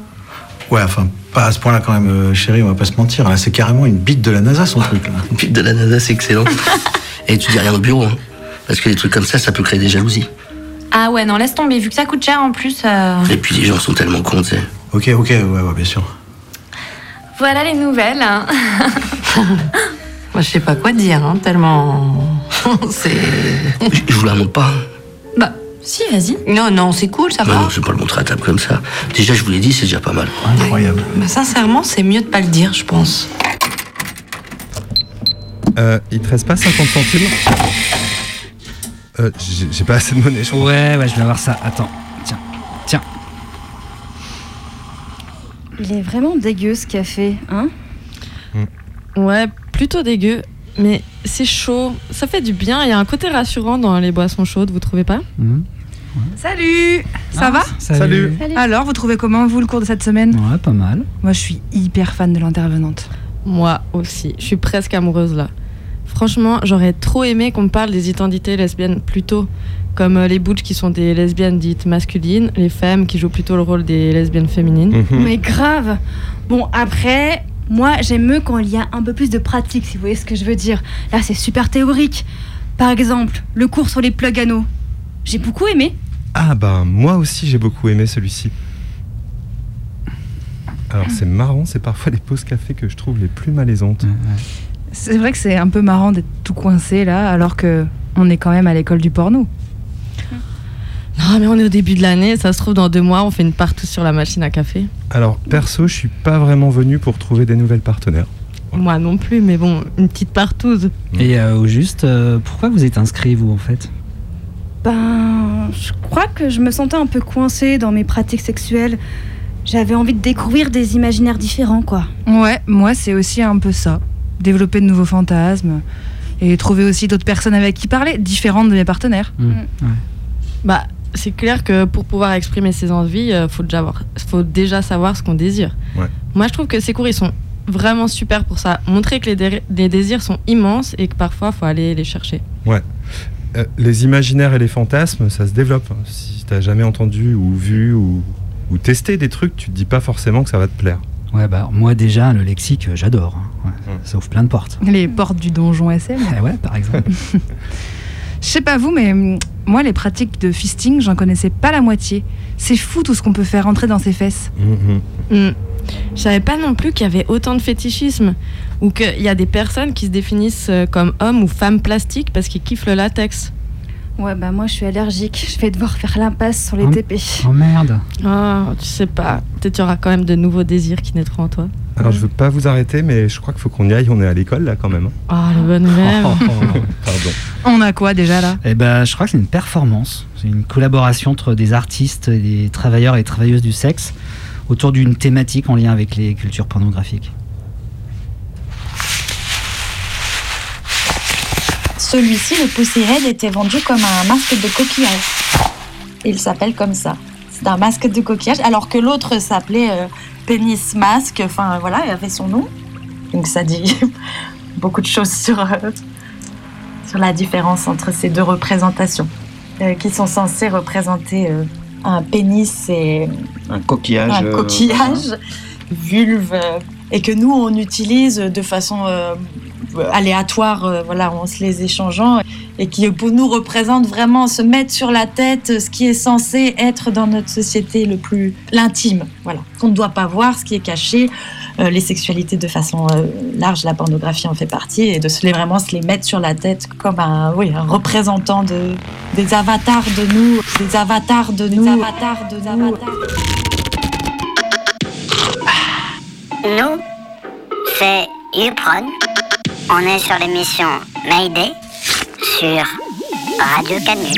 Ouais, enfin, pas à ce point-là quand même, euh, chérie, on va pas se mentir. Là, c'est carrément une bite de la NASA son truc là. Une bite de la NASA, c'est excellent. Et tu dis rien au bureau, hein, parce que les trucs comme ça, ça peut créer des jalousies. Ah ouais, non, laisse tomber, vu que ça coûte cher en plus. euh, Et puis les gens sont tellement cons, tu sais. Ok, ok, ouais, ouais, bien sûr. Voilà les nouvelles. hein. Moi je sais pas quoi dire, hein, tellement. c'est. Je, je vous la montre pas. Bah, si, vas-y. Non, non, c'est cool, ça Non, va. non, je vais pas le montrer à table comme ça. Déjà, je vous l'ai dit, c'est déjà pas mal. Incroyable. Bah, sincèrement, c'est mieux de pas le dire, je pense. Euh, il te reste pas 50 centimes? Euh, j'ai- pas assez de monnaie, je crois. Ouais, ouais, je vais avoir ça. Attends, tiens, tiens. Il est vraiment dégueu ce café, hein? Ouais, plutôt dégueu. Mais c'est chaud, ça fait du bien. Il y a un côté rassurant dans les boissons chaudes, vous trouvez pas? Salut Ça Ah, va? salut. Salut. Alors, vous trouvez comment, vous, le cours de cette semaine? Ouais, pas mal. Moi, je suis hyper fan de l'intervenante. Moi aussi, je suis presque amoureuse là. Franchement, j'aurais trop aimé qu'on me parle des identités lesbiennes plus tôt. Comme euh, les butch qui sont des lesbiennes dites masculines, les femmes qui jouent plutôt le rôle des lesbiennes féminines. Mhm. Mais grave Bon, après, moi, j'aime mieux quand il y a un peu plus de pratique, si vous voyez ce que je veux dire. Là, c'est super théorique. Par exemple, le cours sur les plugs anneaux. J'ai beaucoup aimé. Ah bah moi aussi j'ai beaucoup aimé celui-ci. Alors c'est marrant, c'est parfois les pauses café que je trouve les plus malaisantes. C'est vrai que c'est un peu marrant d'être tout coincé là, alors que on est quand même à l'école du porno. Non, mais on est au début de l'année, ça se trouve dans deux mois, on fait une partout sur la machine à café. Alors perso, je suis pas vraiment venu pour trouver des nouvelles partenaires. Moi non plus, mais bon, une petite partouze. Et euh, au juste, euh, pourquoi vous êtes inscrit, vous, en fait? Ben, je crois que je me sentais un peu coincée dans mes pratiques sexuelles. J'avais envie de découvrir des imaginaires différents, quoi. Ouais, moi c'est aussi un peu ça. Développer de nouveaux fantasmes et trouver aussi d'autres personnes avec qui parler, différentes de mes partenaires. Mmh, ouais. Bah, c'est clair que pour pouvoir exprimer ses envies, euh, faut, déjà avoir- faut déjà savoir ce qu'on désire. Ouais. Moi, je trouve que ces cours, ils sont vraiment super pour ça. Montrer que les, dé- les désirs sont immenses et que parfois, faut aller les chercher. Ouais. Euh, les imaginaires et les fantasmes, ça se développe. Si t'as jamais entendu ou vu ou, ou testé des trucs, tu te dis pas forcément que ça va te plaire. Ouais, bah, moi, déjà, le lexique, euh, j'adore. hein. Ouais, Ça ouvre plein de portes. Les portes du donjon SM. Ah ouais, par exemple. Je sais pas vous, mais hum, moi les pratiques de fisting, j'en connaissais pas la moitié. C'est fou tout ce qu'on peut faire entrer dans ses fesses. Hmm. Je savais pas non plus qu'il y avait autant de fétichisme ou qu'il y a des personnes qui se définissent euh, comme hommes ou femmes plastiques parce qu'ils kiffent le latex. Ouais, bah moi, je suis allergique. Je vais devoir faire l'impasse sur les Oh. TP. Oh merde. Oh, tu sais pas. Peut-être qu'il y aura quand même de nouveaux désirs qui naîtront en toi. Alors je veux pas vous arrêter, mais je crois qu'il faut qu'on y aille. On est à l'école là quand même. hein. Ah, le bonne nouvelle. Pardon. On a quoi déjà là? Eh ben, je crois que c'est une performance. C'est une collaboration entre des artistes et des travailleurs et travailleuses du sexe autour d'une thématique en lien avec les cultures pornographiques. Celui-ci, le Pussy Head, était vendu comme un masque de coquillage. Il s'appelle comme ça. C'est un masque de coquillage, alors que l'autre s'appelait euh, Pénis Masque. Enfin voilà, il avait son nom. Donc ça dit beaucoup de choses sur, euh, sur la différence entre ces deux représentations, euh, qui sont censées représenter un pénis et Un coquillage. un coquillage, vulve, et que nous on utilise de façon euh, aléatoire, euh, voilà, en se les échangeant, et qui pour nous représente vraiment se mettre sur la tête ce qui est censé être dans notre société le plus l'intime, voilà, qu'on ne doit pas voir, ce qui est caché, euh, les sexualités de façon euh, large, la pornographie en fait partie, et de se les vraiment se les mettre sur la tête comme un, oui, un représentant de des avatars de nous, des avatars de nous, avatars de nous. Nous, c'est Upron. On est sur l'émission Mayday sur Radio Canu.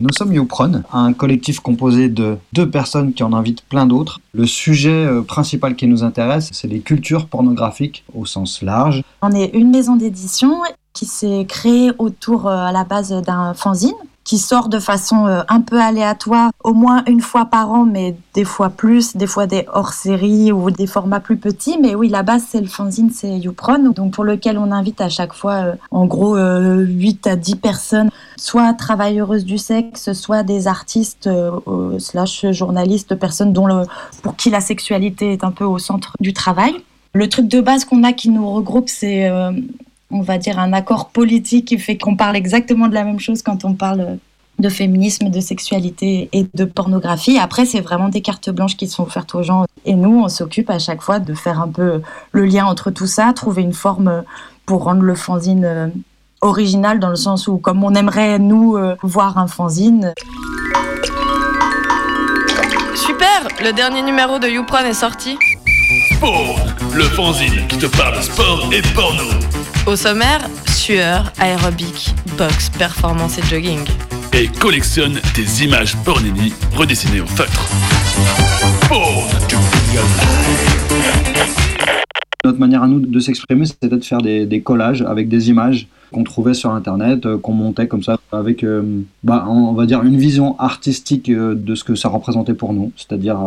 Nous sommes Youpron, un collectif composé de deux personnes qui en invitent plein d'autres. Le sujet euh, principal qui nous intéresse, c'est les cultures pornographiques au sens large. On est une maison d'édition qui s'est créée autour euh, à la base d'un fanzine qui sort de façon euh, un peu aléatoire, au moins une fois par an, mais des fois plus, des fois des hors-séries ou des formats plus petits. Mais oui, la base, c'est le fanzine, c'est YouPron, donc pour lequel on invite à chaque fois, euh, en gros, euh, 8 à 10 personnes, soit travailleuses du sexe, soit des artistes euh, euh, slash journalistes, personnes dont le, pour qui la sexualité est un peu au centre du travail. Le truc de base qu'on a qui nous regroupe, c'est, euh, on va dire, un accord politique qui fait qu'on parle exactement de la même chose quand on parle de féminisme, de sexualité et de pornographie. Après, c'est vraiment des cartes blanches qui sont offertes aux gens. Et nous, on s'occupe à chaque fois de faire un peu le lien entre tout ça, trouver une forme pour rendre le fanzine euh, original dans le sens où, comme on aimerait, nous, euh, voir un fanzine, Super Le dernier numéro de YouPron est sorti. Sport, le fanzine qui te parle sport et porno. Au sommaire, sueur, aérobic, boxe, performance et jogging. Et collectionne des images pornini redessinées au feutre. Notre manière à nous de s'exprimer, c'était de faire des, des collages avec des images qu'on trouvait sur Internet, euh, qu'on montait comme ça, avec, euh, bah, on va dire, une vision artistique euh, de ce que ça représentait pour nous, c'est-à-dire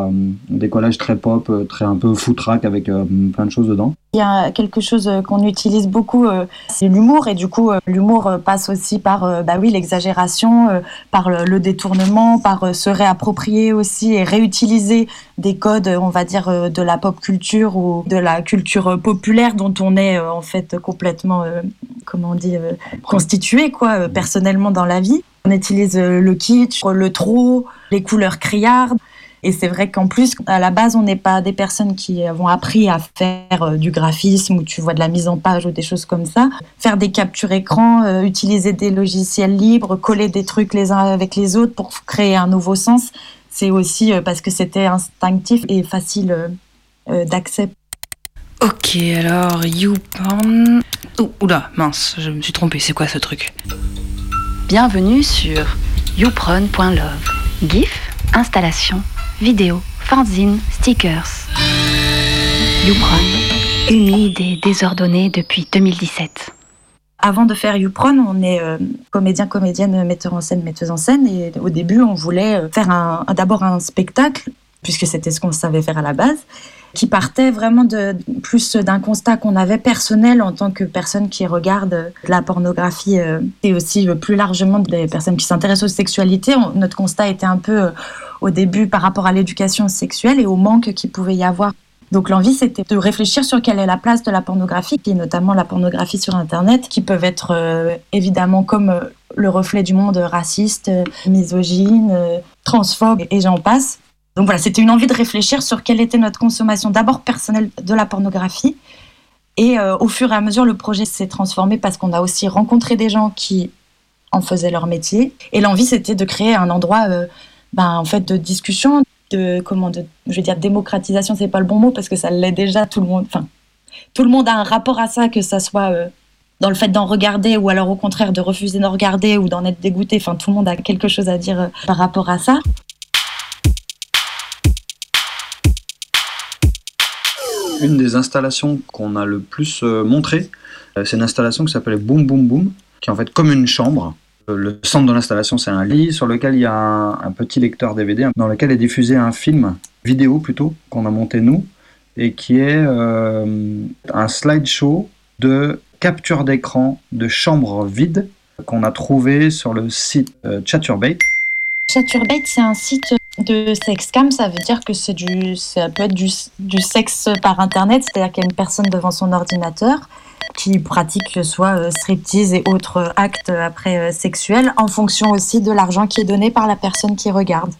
des collages très pop, très un peu footrack avec plein de choses dedans. Il y a quelque chose qu'on utilise beaucoup, c'est l'humour. Et du coup, l'humour passe aussi par bah oui, l'exagération, par le, détournement, par se réapproprier aussi et réutiliser des codes, on va dire, de la pop culture ou de la culture populaire dont on est en fait complètement, comment on dit, euh, constitué quoi, euh, personnellement dans la vie. On utilise euh, le kitsch, le trop, les couleurs criardes. Et c'est vrai qu'en plus, à la base, on n'est pas des personnes qui avons appris à faire du graphisme ou tu vois de la mise en page ou des choses comme ça. Faire des captures écran, utiliser des logiciels libres, coller des trucs les uns avec les autres pour créer un nouveau sens, c'est aussi parce que c'était instinctif et facile euh, d'accès. Ok, alors YouPorn. Ouh, oula, mince, je me suis trompée, c'est quoi ce truc? Bienvenue sur youpron.love. GIF, installation, vidéo, fanzine, stickers. Youpron, humide et désordonnée depuis 2017. Avant de faire YouPron, on est euh, comédien, comédienne, metteur en scène, metteuse en scène. Et au début, on voulait euh, faire un, d'abord un spectacle, puisque c'était ce qu'on savait faire à la base, qui partait vraiment de plus d'un constat qu'on avait personnel en tant que personne qui regarde euh, la pornographie euh, et aussi euh, plus largement des personnes qui s'intéressent aux sexualités. Notre constat était un peu au début par rapport à l'éducation sexuelle et au manque qu'il pouvait y avoir donc l'envie, c'était de réfléchir sur quelle est la place de la pornographie, et notamment la pornographie sur Internet, qui peuvent être évidemment comme le reflet du monde raciste, misogyne, transphobe, et j'en passe. Donc voilà, c'était une envie de réfléchir sur quelle était notre consommation d'abord personnelle de la pornographie. Et euh, au fur et à mesure, le projet s'est transformé parce qu'on a aussi rencontré des gens qui en faisaient leur métier. Et l'envie, c'était de créer un endroit euh, ben, en fait, de discussion, de comment de, je dire démocratisation, c'est pas le bon mot parce que ça l'est déjà tout le monde. Enfin, tout le monde a un rapport à ça, que ça soit euh, dans le fait d'en regarder ou alors au contraire de refuser d'en regarder ou d'en être dégoûté. Enfin, tout le monde a quelque chose à dire par rapport à ça. Une des installations qu'on a le plus euh, montré, Euh, C'est une installation qui s'appelait Boom Boom Boom, qui est en fait comme une chambre. Euh, Le centre de l'installation, c'est un lit sur lequel il y a un, petit lecteur DVD dans lequel est diffusé un film, vidéo plutôt, qu'on a monté nous, et qui est un slideshow de capture d'écran de chambres vides qu'on a trouvé sur le site euh, Chaturbate. Chaturbate, c'est un site de sexcam, ça veut dire que c'est du, ça peut être du, du sexe par internet, c'est-à-dire qu'il y a une personne devant son ordinateur qui pratique soit euh, striptease et autres euh, actes après euh, sexuels en fonction aussi de l'argent qui est donné par la personne qui regarde.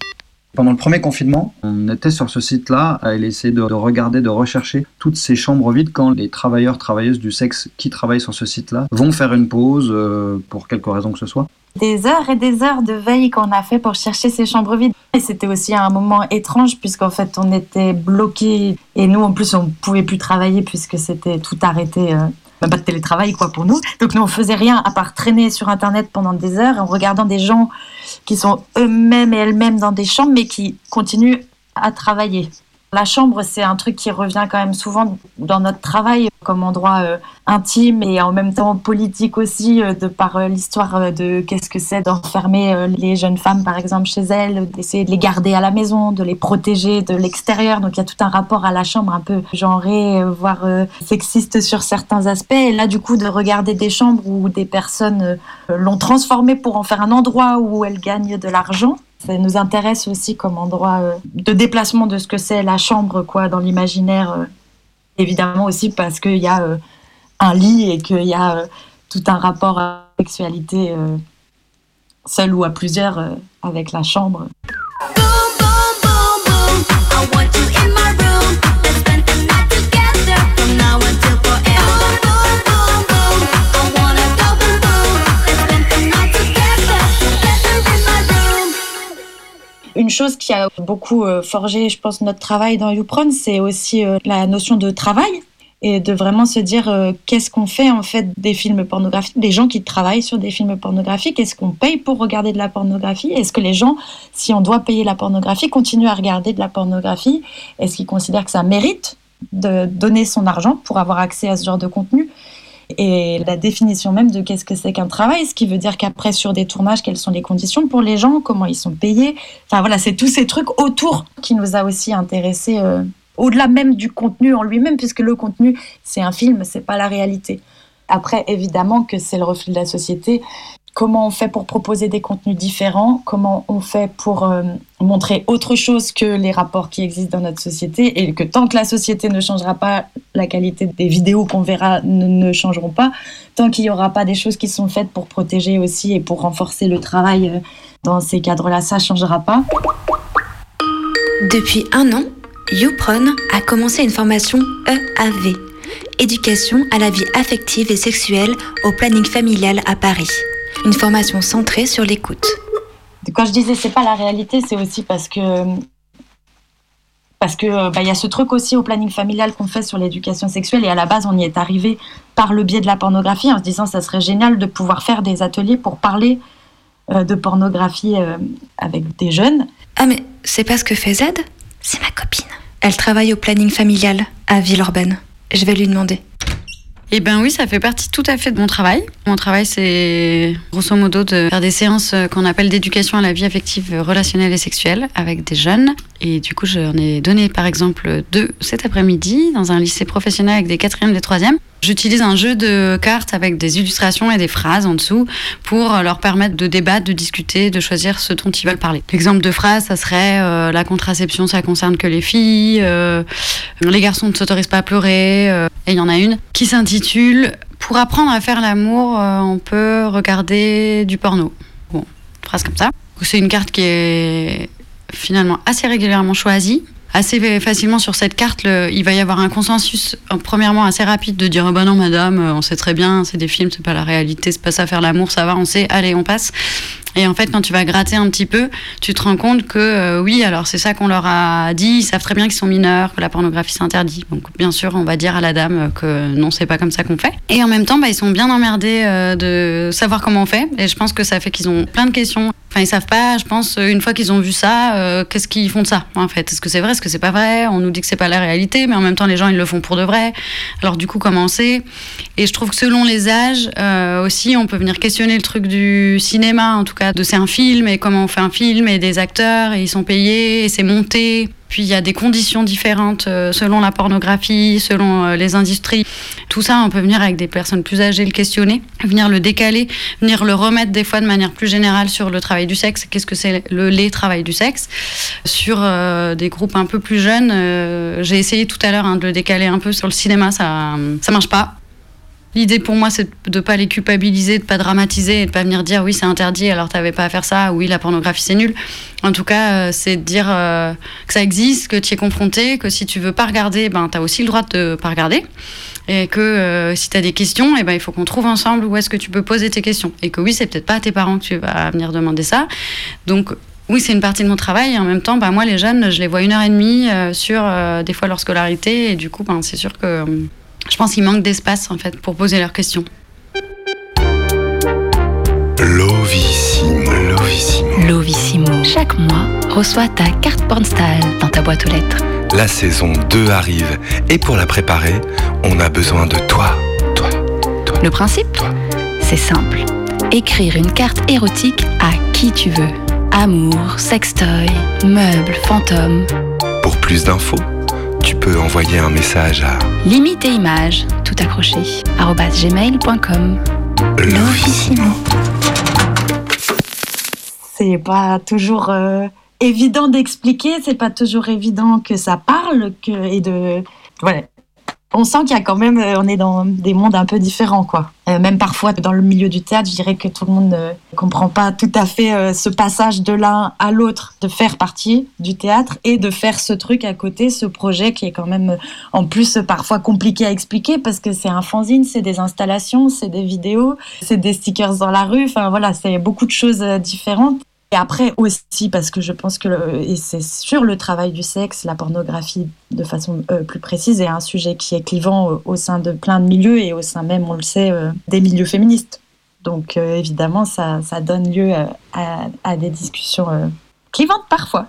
Pendant le premier confinement, on était sur ce site-là à essayer de, de regarder, de rechercher toutes ces chambres vides quand les travailleurs, travailleuses du sexe qui travaillent sur ce site-là vont faire une pause euh, pour quelque raison que ce soit. Des heures et des heures de veille qu'on a fait pour chercher ces chambres vides. Et c'était aussi un moment étrange puisqu'en fait on était bloqués et nous en plus on pouvait plus travailler puisque c'était tout arrêté. euh, même pas de télétravail quoi pour nous. Donc nous on faisait rien à part traîner sur internet pendant des heures en regardant des gens qui sont eux-mêmes et elles-mêmes dans des chambres mais qui continuent à travailler. La chambre, c'est un truc qui revient quand même souvent dans notre travail comme endroit euh, intime et en même temps politique aussi, euh, de par euh, l'histoire de qu'est-ce que c'est d'enfermer les jeunes femmes, par exemple, chez elles, d'essayer de les garder à la maison, de les protéger de l'extérieur. Donc il y a tout un rapport à la chambre un peu genré, voire sexiste sur certains aspects. Et là, du coup, de regarder des chambres où des personnes l'ont transformé pour en faire un endroit où elles gagnent de l'argent. Ça nous intéresse aussi comme endroit euh, de déplacement de ce que c'est la chambre, quoi, dans l'imaginaire. euh. Évidemment aussi parce qu'il y a euh, un lit et qu'il y a tout un rapport à la sexualité seul ou à plusieurs avec la chambre. Chose qui a beaucoup euh, forgé, je pense, notre travail dans YouPron, c'est aussi euh, la notion de travail et de vraiment se dire euh, qu'est-ce qu'on fait en fait des films pornographiques, des gens qui travaillent sur des films pornographiques, est-ce qu'on paye pour regarder de la pornographie? Est-ce que les gens, si on doit payer la pornographie, continuent à regarder de la pornographie? Est-ce qu'ils considèrent que ça mérite de donner son argent pour avoir accès à ce genre de contenu? Et la définition même de qu'est-ce que c'est qu'un travail, ce qui veut dire qu'après sur des tournages, quelles sont les conditions pour les gens, comment ils sont payés. Enfin voilà, c'est tous ces trucs autour qui nous a aussi intéressés, euh, au-delà même du contenu en lui-même, puisque le contenu c'est un film, c'est pas la réalité. Après, évidemment que c'est le reflet de la société. Comment on fait pour proposer des contenus différents Comment on fait pour euh, montrer autre chose que les rapports qui existent dans notre société Et que tant que la société ne changera pas, la qualité des vidéos qu'on verra ne, ne changeront pas. Tant qu'il n'y aura pas des choses qui sont faites pour protéger aussi et pour renforcer le travail euh, dans ces cadres-là, ça ne changera pas. Depuis un an, YouPron a commencé une formation EAV, éducation à la vie affective et sexuelle au planning familial à Paris. Une formation centrée sur l'écoute. Quand je disais c'est pas la réalité, c'est aussi parce que parce que euh, bah, il y a ce truc aussi au planning familial qu'on fait sur l'éducation sexuelle et à la base on y est arrivé par le biais de la pornographie en se disant ça serait génial de pouvoir faire des ateliers pour parler euh, de pornographie euh, avec des jeunes. Ah mais c'est pas ce que fait Z C'est ma copine. Elle travaille au planning familial à Villeurbanne. Je vais lui demander. Eh ben oui, ça fait partie tout à fait de mon travail. Mon travail, c'est grosso modo de faire des séances euh, qu'on appelle d'éducation à la vie affective, relationnelle et sexuelle avec des jeunes. Et du coup, j'en ai donné par exemple deux cet après-midi dans un lycée professionnel avec des quatrièmes, des troisièmes. J'utilise un jeu de cartes avec des illustrations et des phrases en dessous pour leur permettre de débattre, de discuter, de choisir ce dont ils veulent parler. L'exemple de phrase, ça serait euh, la contraception, ça concerne que les filles, euh, les garçons ne s'autorisent pas à pleurer. euh, et il y en a une qui s'intitule Pour apprendre à faire l'amour, on peut regarder du porno. Bon, phrase comme ça. C'est une carte qui est finalement assez régulièrement choisie. Assez facilement sur cette carte, il va y avoir un consensus, euh, premièrement assez rapide, de dire oh bah non madame, euh, on sait très bien, c'est des films, c'est pas la réalité, c'est pas ça faire l'amour, ça va, on sait, allez on passe. Et en fait, quand tu vas gratter un petit peu, tu te rends compte que euh, oui, alors c'est ça qu'on leur a dit, ils savent très bien qu'ils sont mineurs, que la pornographie c'est interdit. Donc bien sûr, on va dire à la dame euh, que non, c'est pas comme ça qu'on fait. Et en même temps, bah, ils sont bien emmerdés euh, de savoir comment on fait. Et je pense que ça fait qu'ils ont plein de questions. Enfin, ils savent pas, je pense, une fois qu'ils ont vu ça, euh, qu'est-ce qu'ils font de ça, en fait? Est-ce que c'est vrai? Est-ce que c'est pas vrai? On nous dit que c'est pas la réalité, mais en même temps, les gens, ils le font pour de vrai. Alors, du coup, comment sait? Et je trouve que selon les âges, euh, aussi, on peut venir questionner le truc du cinéma, en tout cas, de c'est un film, et comment on fait un film, et des acteurs, et ils sont payés, et c'est monté. Puis il y a des conditions différentes euh, selon la pornographie, selon euh, les industries. Tout ça, on peut venir avec des personnes plus âgées le questionner, venir le décaler, venir le remettre des fois de manière plus générale sur le travail du sexe. Qu'est-ce que c'est le les travail du sexe? Sur euh, des groupes un peu plus jeunes, j'ai essayé tout à l'heure hein, de le décaler un peu sur le cinéma, ça ça marche pas. L'idée pour moi, c'est de pas les culpabiliser, de pas dramatiser et de pas venir dire oui, c'est interdit, alors t'avais pas à faire ça, oui, la pornographie c'est nul. En tout cas, euh, c'est de dire euh, que ça existe, que tu es confronté, que si tu veux pas regarder, ben t'as aussi le droit de pas regarder. Et que euh, si t'as des questions, eh ben, il faut qu'on trouve ensemble où est-ce que tu peux poser tes questions. Et que oui, c'est peut-être pas à tes parents que tu vas venir demander ça. Donc, oui, c'est une partie de mon travail. Et en même temps, bah, moi, les jeunes, je les vois une heure et demie sur des fois leur scolarité. Et du coup, ben, c'est sûr que je pense qu'il manque d'espace en fait pour poser leurs questions. Lovissimo. Lovissimo. Lovissimo, chaque mois, reçoit ta carte Pornstyle dans ta boîte aux lettres. La saison 2 arrive et pour la préparer, on a besoin de toi. Le principe C'est simple. Écrire une carte érotique à qui tu veux. Amour, sextoy, meubles, fantômes. Pour plus d'infos, tu peux envoyer un message à Limite et images, tout accroché, gmail.com. Lovissimo. c'est pas toujours euh, évident d'expliquer, c'est pas toujours évident que ça parle que, et de. Voilà. On sent qu'il y a quand même, euh, on est dans des mondes un peu différents, quoi. Euh, même parfois dans le milieu du théâtre, je dirais que tout le monde ne comprend pas tout à fait euh, ce passage de l'un à l'autre, de faire partie du théâtre et de faire ce truc à côté, ce projet qui est quand même, euh, en plus, parfois compliqué à expliquer parce que c'est un fanzine, c'est des installations, c'est des vidéos, c'est des stickers dans la rue, enfin voilà, c'est beaucoup de choses euh, différentes. Et après aussi, parce que je pense que, et c'est sur le travail du sexe, la pornographie de façon euh, plus précise est un sujet qui est clivant euh, au sein de plein de milieux et au sein même, on le sait, euh, des milieux féministes. Donc évidemment, ça, ça donne lieu à, des discussions clivantes parfois.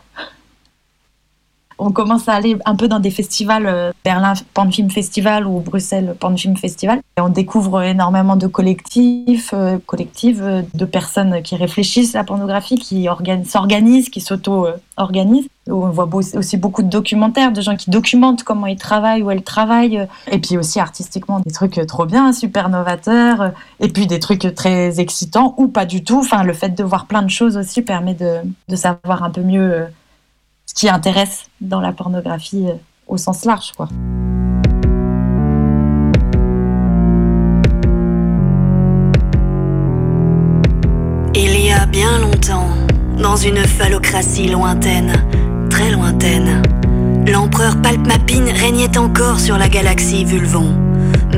On commence à aller un peu dans des festivals, euh, Berlin Porn Film Festival ou Bruxelles Porn Film Festival. Et on découvre énormément de collectifs, euh, collectives, euh, de personnes qui réfléchissent à la pornographie, qui organ- s'organisent, qui s'auto-organisent. On voit aussi beaucoup de documentaires, de gens qui documentent comment ils travaillent, où elles travaillent. Et puis aussi artistiquement, des trucs trop bien, super novateurs. Et puis des trucs très excitants ou pas du tout. Enfin, le fait de voir plein de choses aussi permet de, savoir un peu mieux ce qui intéresse dans la pornographie euh, au sens large, quoi. Il y a bien longtemps, dans une phallocratie lointaine, très lointaine, l'empereur Palpmapine régnait encore sur la galaxie Vulvon.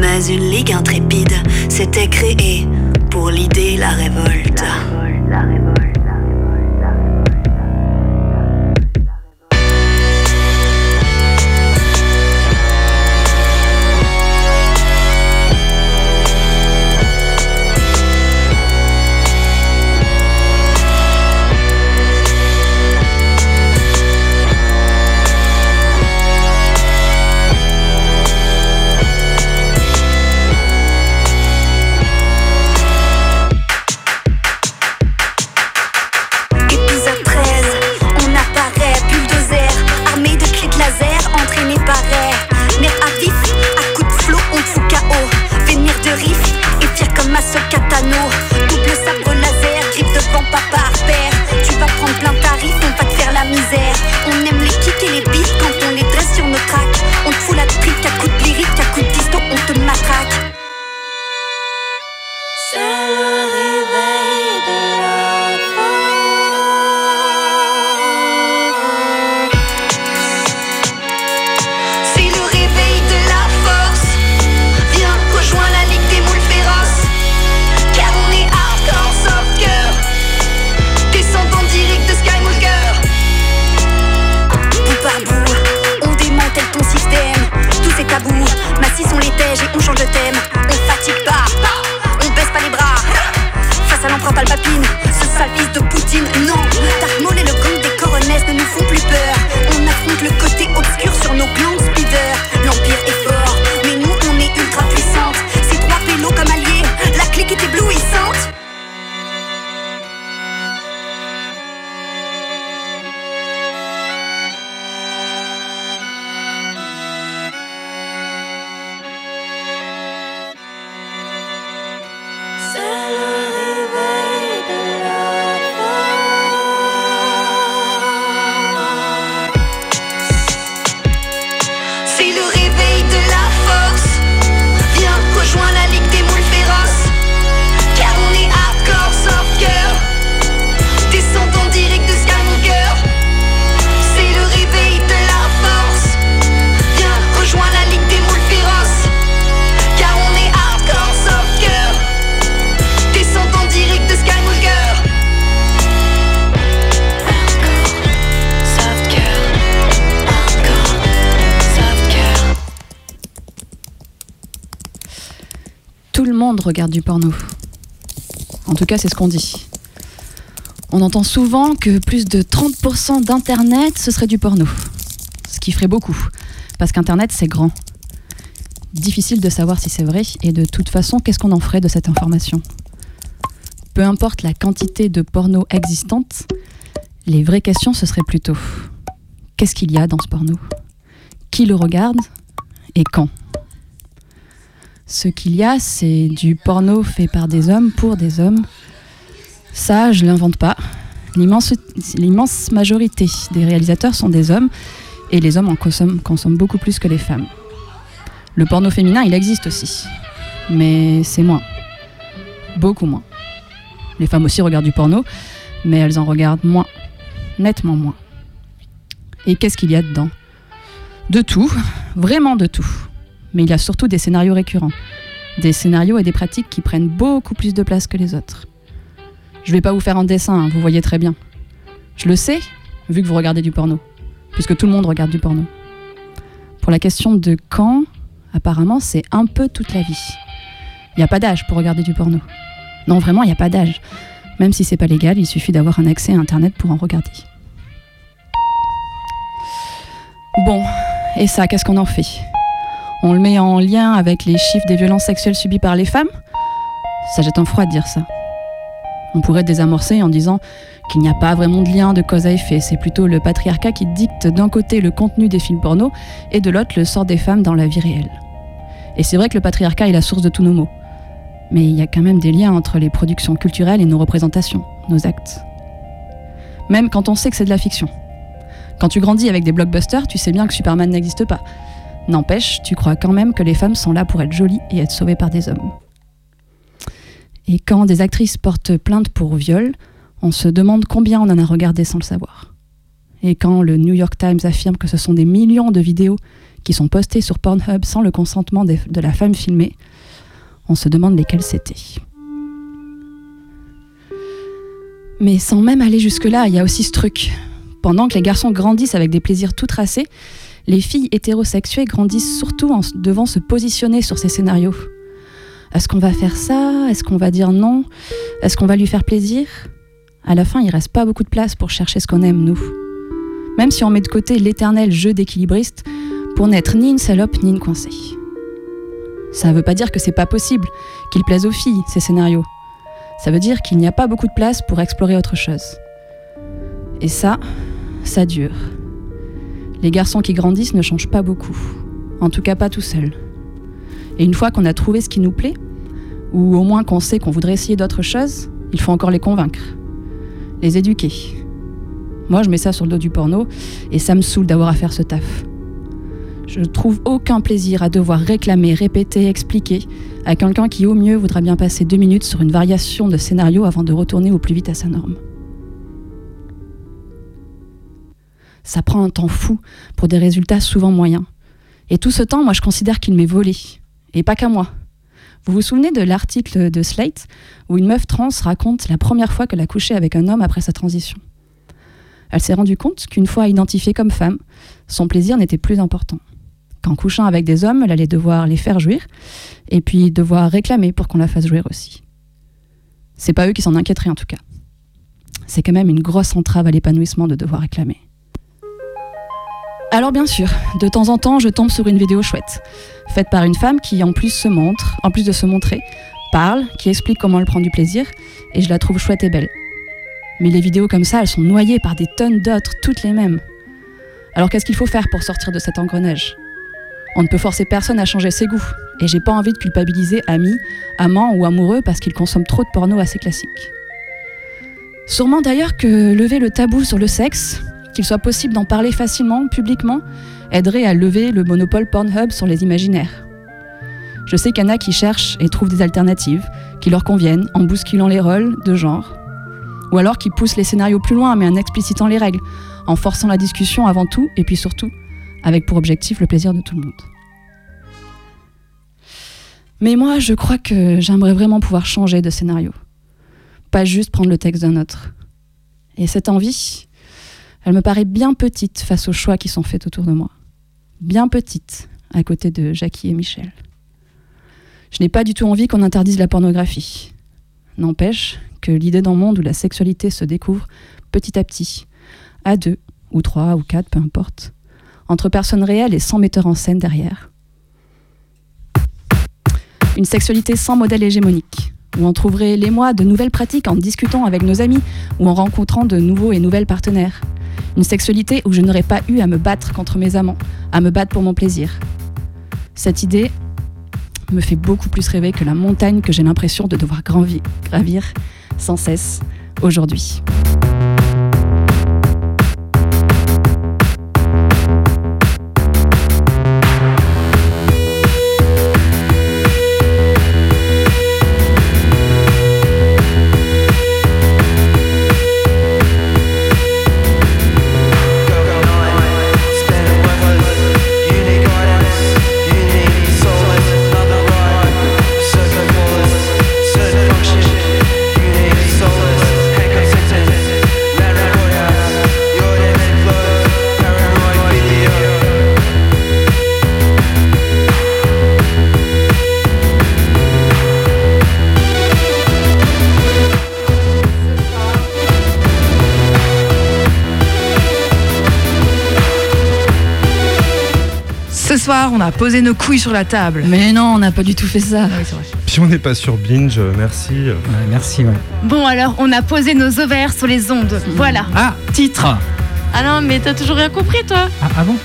Mais une ligue intrépide s'était créée pour l'idée la révolte. Tout le monde C'est le réveil de la regarde du porno. En tout cas, c'est ce qu'on dit. On entend souvent que plus de 30% d'Internet, ce serait du porno. Ce qui ferait beaucoup, parce qu'Internet, c'est grand. Difficile de savoir si c'est vrai, et de toute façon, qu'est-ce qu'on en ferait de cette information? Peu importe la quantité de porno existante, les vraies questions, ce serait plutôt qu'est-ce qu'il y a dans ce porno? Qui le regarde? Et quand? Ce qu'il y a, c'est du porno fait par des hommes pour des hommes. Ça, je l'invente pas. L'immense l'immense majorité des réalisateurs sont des hommes et les hommes en consomment, consomment beaucoup plus que les femmes. Le porno féminin, il existe aussi, mais c'est moins. Beaucoup moins. Les femmes aussi regardent du porno, mais elles en regardent moins. Nettement moins. Et qu'est-ce qu'il y a dedans? De tout, vraiment de tout. Mais il y a surtout des scénarios récurrents. Des scénarios et des pratiques qui prennent beaucoup plus de place que les autres. Je vais pas vous faire un dessin, hein, vous voyez très bien. Je le sais, vu que vous regardez du porno. Puisque tout le monde regarde du porno. Pour la question de quand, apparemment, c'est un peu toute la vie. Il n'y a pas d'âge pour regarder du porno. Non, vraiment, il n'y a pas d'âge. Même si c'est pas légal, il suffit d'avoir un accès à Internet pour en regarder. Bon, et ça, qu'est-ce qu'on en fait? On le met en lien avec les chiffres des violences sexuelles subies par les femmes? Ça jette un froid de dire ça. On pourrait désamorcer en disant qu'il n'y a pas vraiment de lien de cause à effet, c'est plutôt le patriarcat qui dicte d'un côté le contenu des films porno et de l'autre le sort des femmes dans la vie réelle. Et c'est vrai que le patriarcat est la source de tous nos maux. Mais il y a quand même des liens entre les productions culturelles et nos représentations, nos actes. Même quand on sait que c'est de la fiction. Quand tu grandis avec des blockbusters, tu sais bien que Superman n'existe pas. N'empêche, tu crois quand même que les femmes sont là pour être jolies et être sauvées par des hommes. Et quand des actrices portent plainte pour viol, on se demande combien on en a regardé sans le savoir. Et quand le New York Times affirme que ce sont des millions de vidéos qui sont postées sur Pornhub sans le consentement de la femme filmée, on se demande lesquelles c'était. Mais sans même aller jusque-là, il y a aussi ce truc. Pendant que les garçons grandissent avec des plaisirs tout tracés, les filles hétérosexuées grandissent surtout en devant se positionner sur ces scénarios. Est-ce qu'on va faire ça? Est-ce qu'on va dire non? Est-ce qu'on va lui faire plaisir? À la fin, il reste pas beaucoup de place pour chercher ce qu'on aime, nous. Même si on met de côté l'éternel jeu d'équilibriste pour n'être ni une salope ni une coincée. Ça veut pas dire que c'est pas possible, qu'ils plaisent aux filles, ces scénarios. Ça veut dire qu'il n'y a pas beaucoup de place pour explorer autre chose. Et ça, ça dure. Les garçons qui grandissent ne changent pas beaucoup. En tout cas pas tout seuls. Et une fois qu'on a trouvé ce qui nous plaît, ou au moins qu'on sait qu'on voudrait essayer d'autres choses, il faut encore les convaincre. Les éduquer. Moi, je mets ça sur le dos du porno, et ça me saoule d'avoir à faire ce taf. Je ne trouve aucun plaisir à devoir réclamer, répéter, expliquer à quelqu'un qui, au mieux, voudra bien passer deux minutes sur une variation de scénario avant de retourner au plus vite à sa norme. Ça prend un temps fou pour des résultats souvent moyens. Et tout ce temps, moi, je considère qu'il m'est volé. Et pas qu'à moi. Vous vous souvenez de l'article de Slate où une meuf trans raconte la première fois qu'elle a couché avec un homme après sa transition? Elle s'est rendue compte qu'une fois identifiée comme femme, son plaisir n'était plus important. Qu'en couchant avec des hommes, elle allait devoir les faire jouir et puis devoir réclamer pour qu'on la fasse jouir aussi. C'est pas eux qui s'en inquiéteraient en tout cas. C'est quand même une grosse entrave à l'épanouissement de devoir réclamer. Alors bien sûr, de temps en temps, je tombe sur une vidéo chouette, faite par une femme qui en plus se montre, en plus de se montrer, parle, qui explique comment elle prend du plaisir, et je la trouve chouette et belle. Mais les vidéos comme ça, elles sont noyées par des tonnes d'autres, toutes les mêmes. Alors qu'est-ce qu'il faut faire pour sortir de cet engrenage? On ne peut forcer personne à changer ses goûts, et j'ai pas envie de culpabiliser amis, amants ou amoureux parce qu'ils consomment trop de porno assez classique. Sûrement d'ailleurs que lever le tabou sur le sexe, qu'il soit possible d'en parler facilement, publiquement, aiderait à lever le monopole Pornhub sur les imaginaires. Je sais qu'il y en a qui cherchent et trouvent des alternatives, qui leur conviennent, en bousculant les rôles de genre. Ou alors qui poussent les scénarios plus loin, mais en explicitant les règles, en forçant la discussion avant tout, et puis surtout, avec pour objectif le plaisir de tout le monde. Mais moi, je crois que j'aimerais vraiment pouvoir changer de scénario. Pas juste prendre le texte d'un autre. Et cette envie, elle me paraît bien petite face aux choix qui sont faits autour de moi. Bien petite, à côté de Jackie et Michel. Je n'ai pas du tout envie qu'on interdise la pornographie. N'empêche que l'idée d'un monde où la sexualité se découvre petit à petit, à deux, ou trois, ou quatre, peu importe, entre personnes réelles et sans metteur en scène derrière. Une sexualité sans modèle hégémonique, où on trouverait les mois de nouvelles pratiques en discutant avec nos amis ou en rencontrant de nouveaux et nouvelles partenaires. Une sexualité où je n'aurais pas eu à me battre contre mes amants, à me battre pour mon plaisir. Cette idée me fait beaucoup plus rêver que la montagne que j'ai l'impression de devoir gravir sans cesse aujourd'hui. Soir, on a posé nos couilles sur la table. Mais non, on n'a pas du tout fait ça. Puis on n'est pas sur Binge, euh, merci. merci, ouais. Bon, alors, on a posé nos ovaires sur les ondes. Voilà. Ah, titre Ah non, mais t'as toujours rien compris, toi Ah, ah bon?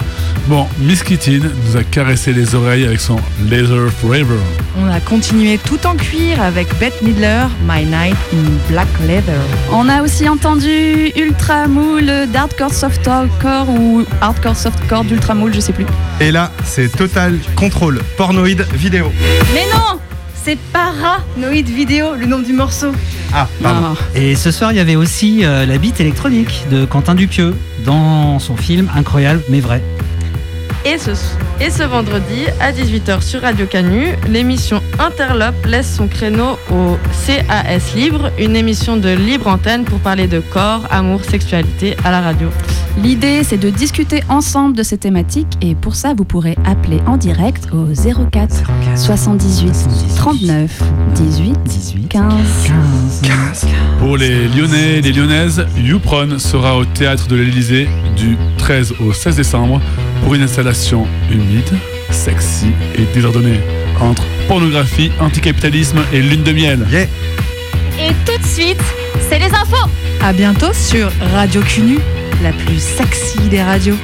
Bon, Miss Kittin nous a caressé les oreilles avec son Laser Forever. On a continué tout en cuir avec Bette Midler, My Night in Black Leather. On a aussi entendu Ultra Moule d'Hardcore Softcore ou Hardcore Softcore d'Ultra Moule, je sais plus. Et là, c'est Total Control Pornoïde Vidéo. Mais non C'est Paranoid Vidéo, le nom du morceau. Ah, pardon. Et ce soir, il y avait aussi euh, la bite électronique de Quentin Dupieux dans son film Incroyable mais vrai. Et ce, et ce vendredi à 18h sur Radio Canu, l'émission Interlope laisse son créneau au CAS Libre, une émission de libre antenne pour parler de corps, amour, sexualité à la radio. L'idée, c'est de discuter ensemble de ces thématiques et pour ça, vous pourrez appeler en direct au 04 78 39 18 15 Pour les Lyonnais et les Lyonnaises, YouPron sera au théâtre de l'Elysée du 13 au 16 décembre pour une installation humide, sexy et désordonnée entre pornographie, anticapitalisme et lune de miel. Et tout de suite, c'est les infos À bientôt sur Radio Cunu, la plus sexy des radios.